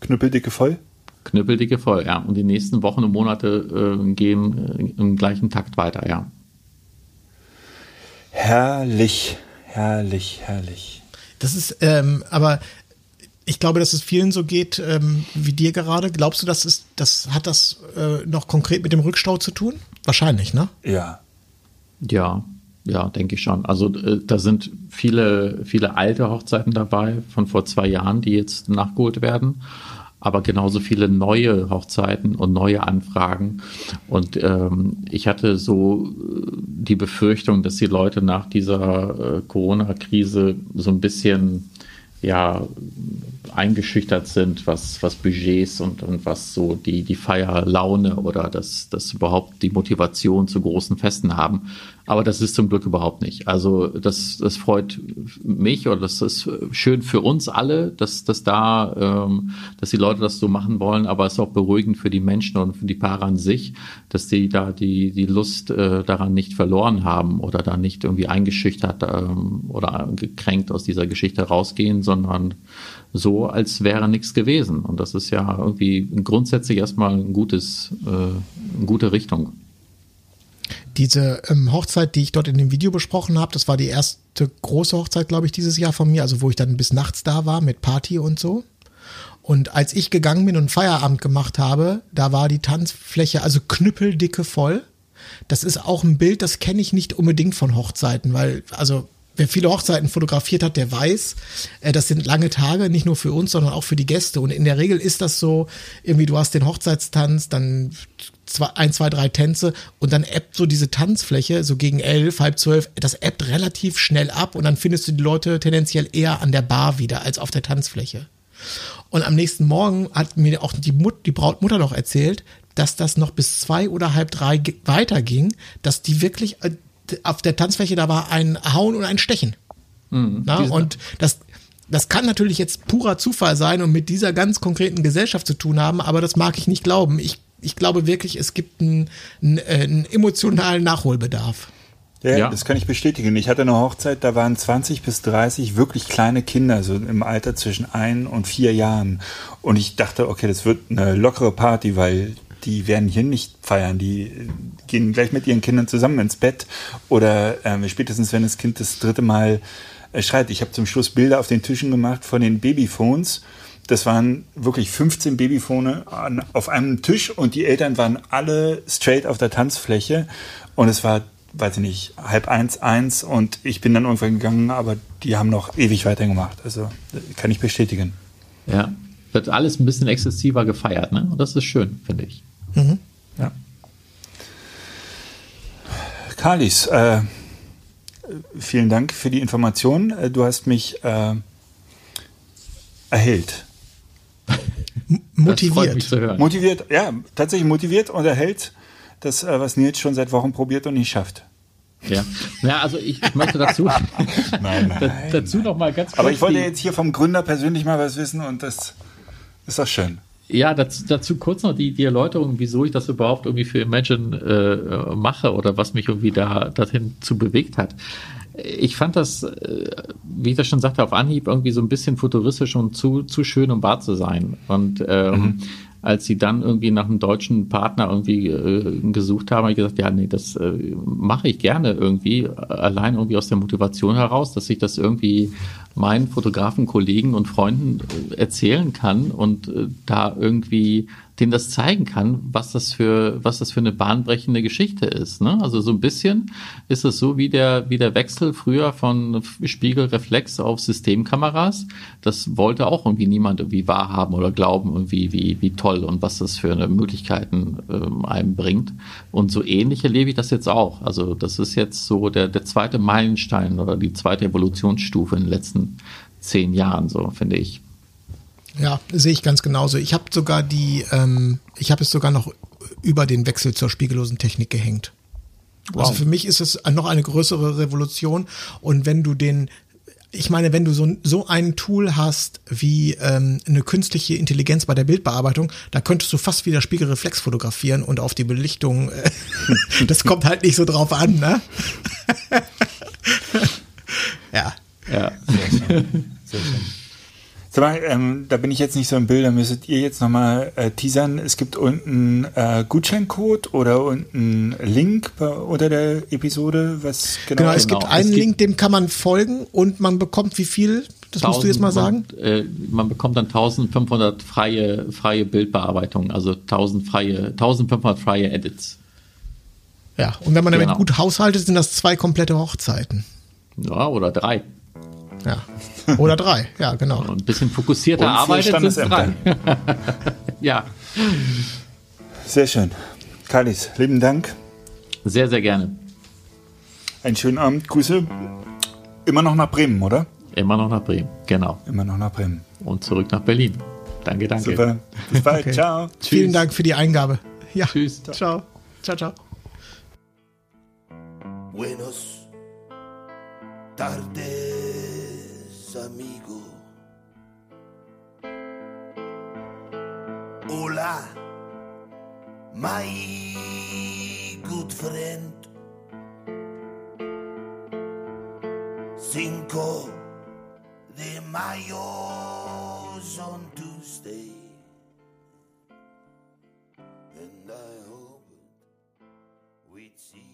knüppeldicke voll? Knüppeldicke voll, ja. Und die nächsten Wochen und Monate äh, gehen äh, im gleichen Takt weiter, ja. Herrlich, herrlich, herrlich. Das ist, ähm, aber ich glaube, dass es vielen so geht ähm, wie dir gerade. Glaubst du, das ist, das hat das äh, noch konkret mit dem Rückstau zu tun? Wahrscheinlich, ne? Ja. Ja, ja, denke ich schon. Also äh, da sind viele, viele alte Hochzeiten dabei von vor zwei Jahren, die jetzt nachgeholt werden. Aber genauso viele neue Hochzeiten und neue Anfragen. Und ähm, ich hatte so äh, die Befürchtung, dass die Leute nach dieser äh, Corona-Krise so ein bisschen ja eingeschüchtert sind, was, was Budgets und, und was so die, die Feierlaune oder das, das überhaupt die Motivation zu großen Festen haben. Aber das ist zum Glück überhaupt nicht. Also das, das freut mich oder das ist schön für uns alle, dass, dass da, ähm, dass die Leute das so machen wollen, aber es ist auch beruhigend für die Menschen und für die Paare an sich, dass die da die, die Lust äh, daran nicht verloren haben oder da nicht irgendwie eingeschüchtert ähm, oder gekränkt aus dieser Geschichte rausgehen, sondern so, als wäre nichts gewesen. Und das ist ja irgendwie grundsätzlich erstmal ein gutes, äh, eine gute Richtung. Diese ähm, Hochzeit, die ich dort in dem Video besprochen habe, das war die erste große Hochzeit, glaube ich, dieses Jahr von mir, also wo ich dann bis nachts da war mit Party und so. Und als ich gegangen bin und Feierabend gemacht habe, da war die Tanzfläche also knüppeldicke voll. Das ist auch ein Bild, das kenne ich nicht unbedingt von Hochzeiten, weil, also wer viele Hochzeiten fotografiert hat, der weiß, äh, das sind lange Tage, nicht nur für uns, sondern auch für die Gäste. Und in der Regel ist das so, irgendwie du hast den Hochzeitstanz, dann zwei, ein, zwei, drei Tänze und dann ebbt so diese Tanzfläche so gegen elf, halb zwölf, das ebbt relativ schnell ab und dann findest du die Leute tendenziell eher an der Bar wieder als auf der Tanzfläche. Und am nächsten Morgen hat mir auch die, Mut, die Brautmutter noch erzählt, dass das noch bis zwei oder halb drei weiterging, dass die wirklich äh, auf der Tanzfläche, da war ein Hauen und ein Stechen. Mhm, Na, und das, das kann natürlich jetzt purer Zufall sein und mit dieser ganz konkreten Gesellschaft zu tun haben, aber das mag ich nicht glauben. Ich, ich glaube wirklich, es gibt einen, einen, äh, emotionalen Nachholbedarf. Ja, ja, das kann ich bestätigen. Ich hatte eine Hochzeit, da waren 20 bis 30 wirklich kleine Kinder, so im Alter zwischen ein und vier Jahren. Und ich dachte, okay, das wird eine lockere Party, weil die werden hier nicht feiern. Die gehen gleich mit ihren Kindern zusammen ins Bett oder äh, spätestens, wenn das Kind das dritte Mal äh, schreit. Ich habe zum Schluss Bilder auf den Tischen gemacht von den Babyphones. Das waren wirklich 15 Babyphone an, auf einem Tisch und die Eltern waren alle straight auf der Tanzfläche und es war, weiß ich nicht, halb eins, eins und ich bin dann irgendwann gegangen, aber die haben noch ewig weitergemacht. Also kann ich bestätigen. Ja, wird alles ein bisschen exzessiver gefeiert, ne? Und das ist schön, finde ich. Mhm. Ja. Kalis, äh, vielen Dank für die Information. Äh, du hast mich äh, erhellt. motiviert. Motiviert, ja, tatsächlich motiviert und erhält das, äh, was Nils schon seit Wochen probiert und nicht schafft. Ja, ja also ich, ich möchte dazu, *laughs* nein, nein, *laughs* dazu noch mal ganz kurz. Aber ich wollte jetzt hier vom Gründer persönlich mal was wissen und das ist doch schön. Ja, dazu, dazu kurz noch die, die Erläuterung, wieso ich das überhaupt irgendwie für Imagine äh, mache oder was mich irgendwie da dahin zu bewegt hat. Ich fand das, äh, wie ich das schon sagte, auf Anhieb irgendwie so ein bisschen futuristisch und zu, zu schön, um wahr zu sein. Und ähm, mhm. als sie dann irgendwie nach einem deutschen Partner irgendwie äh, gesucht haben, habe ich gesagt, ja, nee, das äh, mache ich gerne irgendwie, allein irgendwie aus der Motivation heraus, dass ich das irgendwie meinen Fotografen, Kollegen und Freunden äh, erzählen kann und äh, da irgendwie denen das zeigen kann, was das für, was das für eine bahnbrechende Geschichte ist. Ne? Also so ein bisschen ist es so wie der, wie der Wechsel früher von Spiegelreflex auf Systemkameras. Das wollte auch irgendwie niemand irgendwie wahrhaben oder glauben, irgendwie, wie, wie toll und was das für eine Möglichkeiten ähm, einem bringt. Und so ähnlich erlebe ich das jetzt auch. Also das ist jetzt so der, der zweite Meilenstein oder die zweite Evolutionsstufe in den letzten zehn Jahren, so finde ich. Ja, sehe ich ganz genauso. Ich habe sogar die, ähm, ich habe es sogar noch über den Wechsel zur spiegellosen Technik gehängt. Also wow. Also für mich ist es noch eine größere Revolution. Und wenn du den, ich meine, wenn du so, so ein Tool hast wie ähm, eine künstliche Intelligenz bei der Bildbearbeitung, da könntest du fast wieder Spiegelreflex fotografieren und auf die Belichtung, äh, *laughs* das kommt halt nicht so drauf an, ne? *laughs* ja. Ja. Sehr schön. Sehr schön. Sag mal, ähm, da bin ich jetzt nicht so im Bild, da müsstet ihr jetzt nochmal äh, teasern. Es gibt unten äh, Gutscheincode oder unten Link bei, unter der Episode, was genau Genau, es genau. gibt einen es Link, dem kann man folgen und man bekommt wie viel? Das 1000, musst du jetzt mal sagen. Man, äh, man bekommt dann 1500 freie, freie Bildbearbeitungen, also 1000 freie, 1500 freie Edits. Ja, und wenn man damit genau. gut haushaltet, sind das zwei komplette Hochzeiten. Ja, oder drei. Ja. *laughs* Oder drei, ja, genau. Ein bisschen fokussierter arbeitet sind es drei. *laughs* ja. Sehr schön. Kalis, lieben Dank. Sehr, sehr gerne. Einen schönen Abend. Grüße. Immer noch nach Bremen, oder? Immer noch nach Bremen, genau. Immer noch nach Bremen. Und zurück nach Berlin. Danke, danke. Super. Bis bald. Okay. Ciao. Tschüss. Vielen Dank für die Eingabe. Ja. Tschüss. Ciao. Ciao, ciao. Buenos tardes. amigo. Hola, my good friend. Cinco de Mayo's on Tuesday. And I hope we'd see.